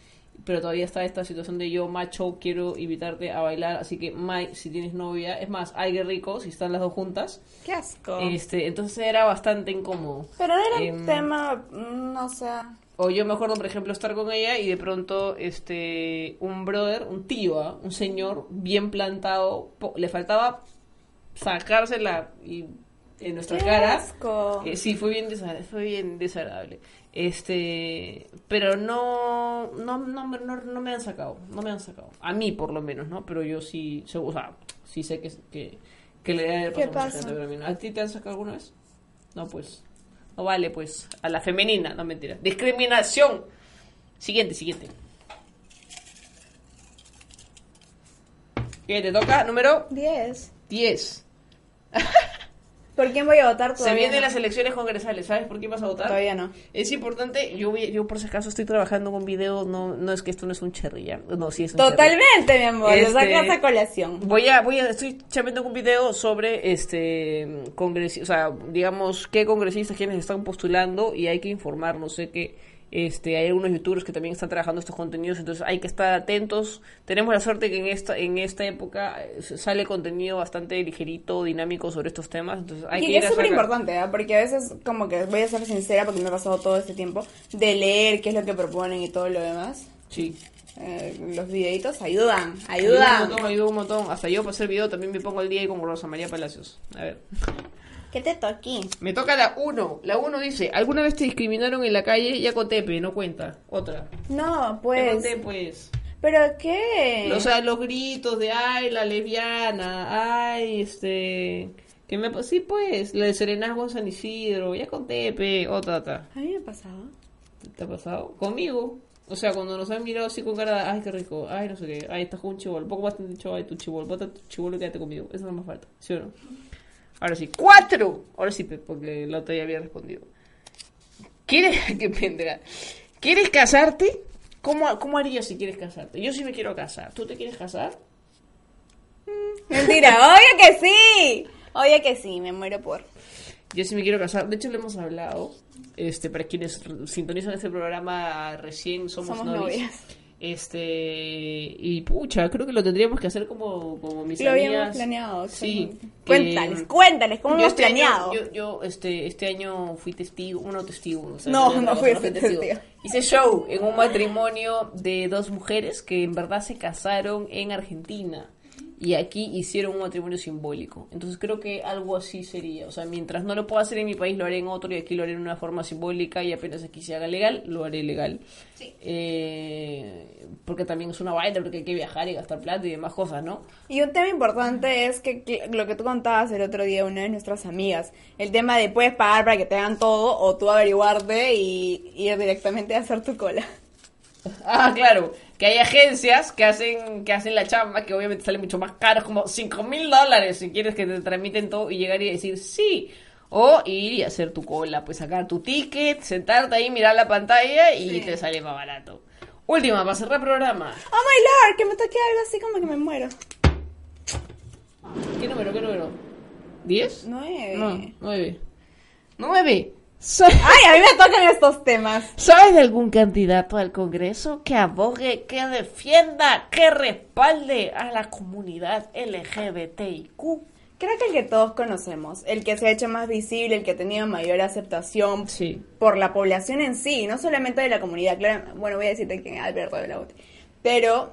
S3: pero todavía está esta situación de yo, macho, quiero invitarte a bailar, así que, Mai, si tienes novia, es más, ay, qué rico, si están las dos juntas.
S4: Qué asco.
S3: Este, entonces era bastante incómodo.
S4: Pero era
S3: Em,
S4: un tema, mm, no sé.
S3: O yo me acuerdo, por ejemplo, estar con ella y de pronto, este, un brother, un tío, ¿ah? un señor bien plantado, po- le faltaba sacársela y en nuestra
S4: Qué
S3: cara.
S4: asco.
S3: Eh, sí, fue bien fue bien desagradable. Este, pero no, no, no, me- no, no me han sacado, no me han sacado. A mí, por lo menos, ¿no? Pero yo sí, se- o sea, sí sé que, que, que le debe haber
S4: ¿Qué pasa?
S3: gente, pero a mí no. ¿A ti te han sacado alguna vez? No, pues. No vale, pues. A la femenina, no mentira. Discriminación. Siguiente, siguiente. ¿Qué te toca? Número
S4: 10.
S3: 10.
S4: ¿Por quién voy a votar
S3: Se
S4: todavía?
S3: vienen
S4: no?
S3: las elecciones congresales. ¿Sabes por quién vas a votar?
S4: Todavía no.
S3: Es importante, yo, voy- yo por si acaso estoy trabajando con video, no, no es que esto no es un cherry, ¿ya? No, sí es un cherry.
S4: Totalmente, mi amor. Lo
S3: Este,
S4: sacas a colación.
S3: Voy a, voy a, estoy chambeando con un video sobre este congres, o sea, digamos qué congresistas quienes están postulando y hay que informarnos. Sé que este hay algunos youtubers que también están trabajando estos contenidos, entonces hay que estar atentos. Tenemos la suerte que en esta, en esta época eh, sale contenido bastante ligerito, dinámico sobre estos temas, entonces hay
S4: y
S3: que
S4: es súper importante, ¿ah? porque a veces, como que voy a ser sincera, porque me he pasado todo este tiempo, de leer qué es lo que proponen y todo lo demás.
S3: Sí.
S4: Eh, los videitos ayudan,
S3: Ayuda un
S4: ayudan.
S3: montón, ayuda un montón. Hasta yo para hacer video también me pongo al día y como Rosa María Palacios. A ver.
S4: ¿Qué te toqué?
S3: Me toca la 1. La 1 dice, ¿alguna vez te discriminaron en la calle? Ya contepe, no cuenta. Otra.
S4: No,
S3: Ya
S4: pues.
S3: conté, pues.
S4: ¿Pero qué?
S3: O sea, los gritos de, ay, la lesbiana, ay, este... Que me... Sí, pues, la de Serenazgo en San Isidro. Ya conté, pe. Otra, otra.
S4: A mí me ha pasado.
S3: ¿Te ha pasado? Conmigo. O sea, cuando nos han mirado así con cara de, ay, qué rico, ay, no sé qué, ay, estás con un chivolo. Poco más te han dicho, ay, tu chivolo, bota tu chivolo y quédate conmigo. Eso no me falta, ¿sí o no? Ahora sí, cuatro. Ahora sí, porque la otra ya había respondido. ¿Quieres, qué pendeja. ¿Quieres casarte? ¿Cómo, ¿Cómo harías si quieres casarte? Yo sí me quiero casar. ¿Tú te quieres casar?
S4: Mentira, obvio que sí. Obvio que sí, me muero por.
S3: Yo sí me quiero casar. De hecho, lo hemos hablado. Este, para quienes sintonizan este programa recién somos,
S4: novias.
S3: Este, y pucha, creo que lo tendríamos que hacer como, como mis
S4: Lo habíamos
S3: amigas.
S4: planeado.
S3: Sí. que-
S4: Cuéntales, cuéntales, ¿cómo hemos
S3: este año-
S4: planeado?
S3: yo, yo, este, este año fui testigo, uno testigo. o sea,
S4: No,
S3: yo
S4: no
S3: fui
S4: testigo.
S3: Hice show en un matrimonio de dos mujeres que en verdad se casaron en Argentina. Y aquí hicieron un matrimonio simbólico. Entonces creo que algo así sería. O sea, mientras no lo pueda hacer en mi país, lo haré en otro y aquí lo haré en una forma simbólica y apenas aquí se haga legal, lo haré legal. Eh, porque también es una vaina, porque hay que viajar y gastar plata y demás cosas, ¿no?
S4: Y un tema importante es que que lo que tú contabas el otro día, una de nuestras amigas, el tema de puedes pagar para que te hagan todo o tú averiguarte y ir directamente a hacer tu cola.
S3: Ah, claro. Que hay agencias que hacen que hacen la chamba, que obviamente sale mucho más caro, como 5 mil dólares si quieres que te tramiten todo y llegar y decir sí. O ir y hacer tu cola, pues sacar tu ticket, sentarte ahí, mirar la pantalla y te sale más barato. Última, para cerrar programa.
S4: Oh my lord, que me toque algo así como que me muero.
S3: ¿Qué número? ¿Qué número? ¿10?
S4: Nueve.
S3: No, 9. 9.
S4: Ay, a mí me tocan estos temas.
S3: ¿Sabes de algún candidato al Congreso que abogue, que defienda, que respalde a la comunidad LGBTIQ?
S4: Creo que el que todos conocemos, el que se ha hecho más visible, el que ha tenido mayor aceptación
S3: Sí.
S4: por la población en sí, no solamente de la comunidad, claro, bueno, voy a decirte que Alberto de la UTE, pero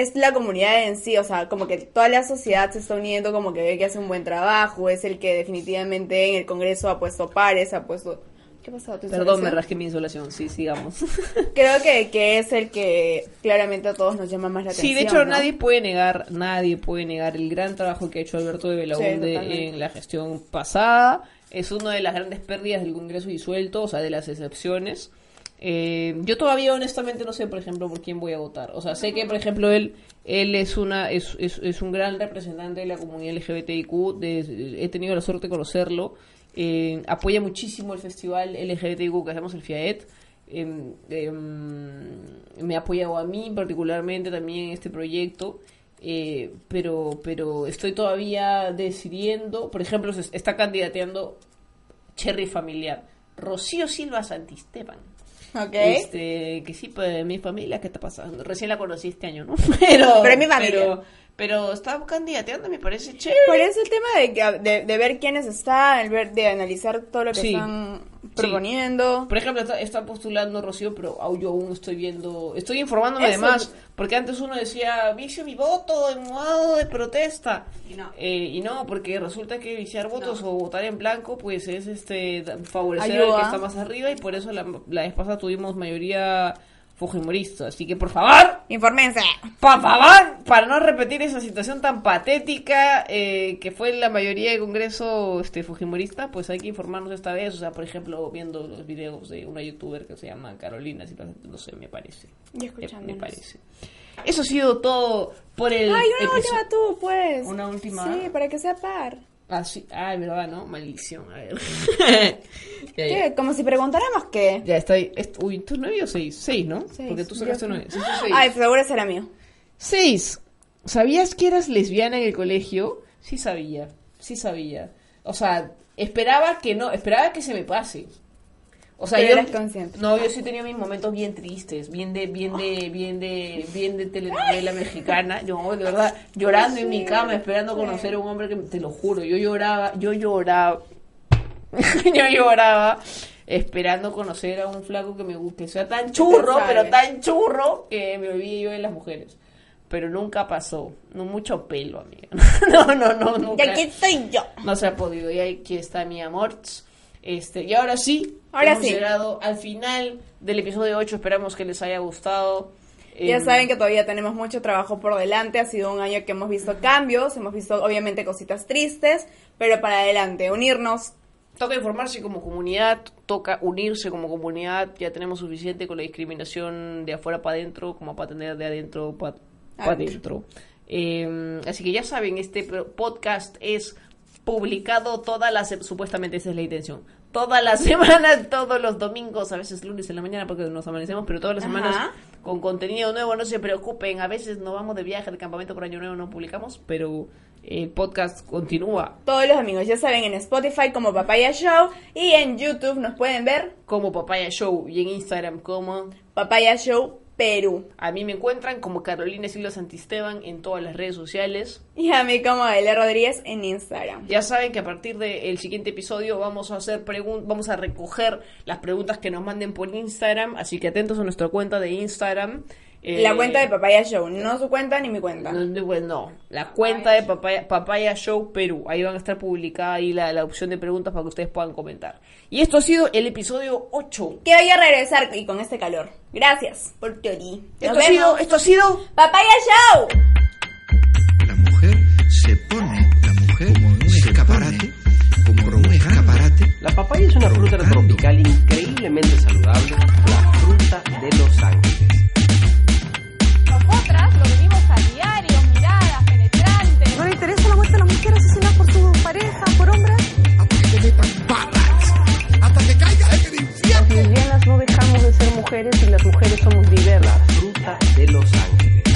S4: es la comunidad en sí, o sea, como que toda la sociedad se está uniendo, como que ve que hace un buen trabajo, es el que definitivamente en el Congreso ha puesto pares, ha puesto... ¿Qué pasó? ¿Tu
S3: Perdón, me rasqué mi insolación. Sí, sigamos.
S4: Creo que, que es el que claramente a todos nos llama más la
S3: Sí,
S4: atención.
S3: de hecho
S4: ¿no?
S3: nadie puede negar, nadie puede negar el gran trabajo que ha hecho Alberto de
S4: Sí,
S3: Belaunde en la gestión pasada. Es una de las grandes pérdidas del Congreso disuelto, o sea, de las excepciones. Eh, yo todavía honestamente no sé, por ejemplo, por quién voy a votar. O sea, sé que, por ejemplo, él él es una es, es, es un gran representante de la comunidad LGBTIQ. he tenido la suerte de conocerlo. Eh, apoya muchísimo el festival LGBTIQ que hacemos, el FIAET. Em, em, me ha apoyado a mí particularmente también en este proyecto. eh, pero pero estoy todavía decidiendo. Por ejemplo, se está candidateando Cherry Familiar. Rocío Silva Santisteban.
S4: Ok.
S3: Este, que sí, pues mi familia, ¿qué está pasando? Recién la conocí este año, ¿no? Pero,
S4: mi familia.
S3: Pero, pero está candidateando, me parece chévere.
S4: Por eso el tema de, que- de, de ver quiénes están, el ver, de analizar todo lo que
S3: Sí.
S4: están proponiendo.
S3: Por ejemplo, está, está postulando Rocío, pero au- yo aún estoy viendo, estoy informándome
S4: Eso.
S3: además, porque antes uno decía, vicio mi voto en modo de protesta.
S4: Y no.
S3: Eh, y no, porque resulta que viciar votos o votar en blanco, pues es este favorecer al
S4: Ayuda.
S3: que está más arriba, y por eso la, la vez pasada tuvimos mayoría fujimorista. Así que por favor,
S4: Infórmense.
S3: Por favor, para no repetir esa situación tan patética eh, que fue la mayoría del Congreso este, Fujimorista, pues hay que informarnos esta vez. O sea, por ejemplo, viendo los videos de una youtuber que se llama Carolina, si no sé, me parece.
S4: Y
S3: Me,
S4: escuchándonos.
S3: me parece. Eso ha sido todo por el
S4: Ay, una última tú, pues.
S3: Una última.
S4: Sí, para que sea par.
S3: Ah, sí. Ay, verdad, ¿no? Maldición. A ver. ya,
S4: ¿Qué?
S3: ya.
S4: Como si preguntáramos qué.
S3: Ya está ahí. Est- Uy, ¿tú nueve o seis? Seis, ¿no?
S4: Seis.
S3: Porque tú sacaste
S4: Yo-
S3: nueve. Seis.
S4: Ay, seguro será mío.
S3: 6. ¿Sabías que eras lesbiana en el colegio? Sí sabía, sí sabía. O sea, esperaba que no, esperaba que se me pase. O sea,
S4: Pero
S3: yo
S4: eras consciente.
S3: No, yo sí tenía mis momentos bien tristes, bien de bien de bien de bien de telenovela mexicana. Yo de verdad llorando en mi cama esperando conocer a un hombre que te lo juro, yo lloraba, yo lloraba. yo lloraba esperando conocer a un flaco que me guste, que sea tan churro, pero tan churro que me olvide yo de las mujeres. Pero nunca pasó, no mucho pelo, amiga. No, no, no,
S4: Y
S3: nunca.
S4: aquí estoy yo.
S3: No se ha podido. Y aquí está mi amor. Este, y ahora sí,
S4: Ahora
S3: hemos
S4: sí.
S3: llegado al final del episodio 8. Esperamos que les haya gustado.
S4: Ya
S3: Eh,
S4: saben que todavía tenemos mucho trabajo por delante. Ha sido un año que hemos visto cambios, hemos visto obviamente cositas tristes, pero para adelante, unirnos.
S3: Toca informarse como comunidad, toca unirse como comunidad. Ya tenemos suficiente con la discriminación de afuera para adentro, como para tener de adentro para
S4: Adentro.
S3: adentro. Eh, así que ya saben, este podcast es publicado todas las supuestamente esa es la intención todas las semanas todos los domingos a veces lunes en la mañana porque nos amanecemos pero todas las
S4: Ajá.
S3: semanas con contenido nuevo no se preocupen a veces nos vamos de viaje de campamento por año nuevo no publicamos pero el podcast continúa
S4: Todos los amigos, ya saben, en Spotify como Papaya Show y en YouTube nos pueden ver
S3: como Papaya Show y en Instagram como
S4: Papaya Show Perú.
S3: a mí me encuentran como Carolina Silva Santisteban en todas las redes sociales
S4: Y a mí como L. Rodríguez en Instagram.
S3: Ya saben que a partir del siguiente episodio vamos a hacer vamos a recoger las preguntas que nos manden por Instagram, así que atentos a nuestra cuenta de Instagram. Eh,
S4: La cuenta de Papaya Show, no su cuenta ni mi cuenta.
S3: no, no, pues no, la cuenta de Papaya, Papaya Show Perú. Ahí van a estar publicada ahí la, la opción de preguntas para que ustedes puedan comentar. Y esto ha sido el episodio 8.
S4: Que voy a regresar y con este calor. Gracias por Nos
S3: Esto ha, sido, esto ha sido
S4: Papaya Show.
S1: La mujer se pone, la mujer como un escaparate, como un escaparate.
S2: La papaya es una fruta tropical increíblemente saludable, la fruta de Los Ángeles.
S5: Interesa la mujer asesinada por su pareja, por hombres?
S6: hasta que te metan patas, hasta que caigas en el infierno.
S7: Lesbianas no dejamos de ser mujeres y las mujeres somos diversas.
S2: La fruta de Los Ángeles.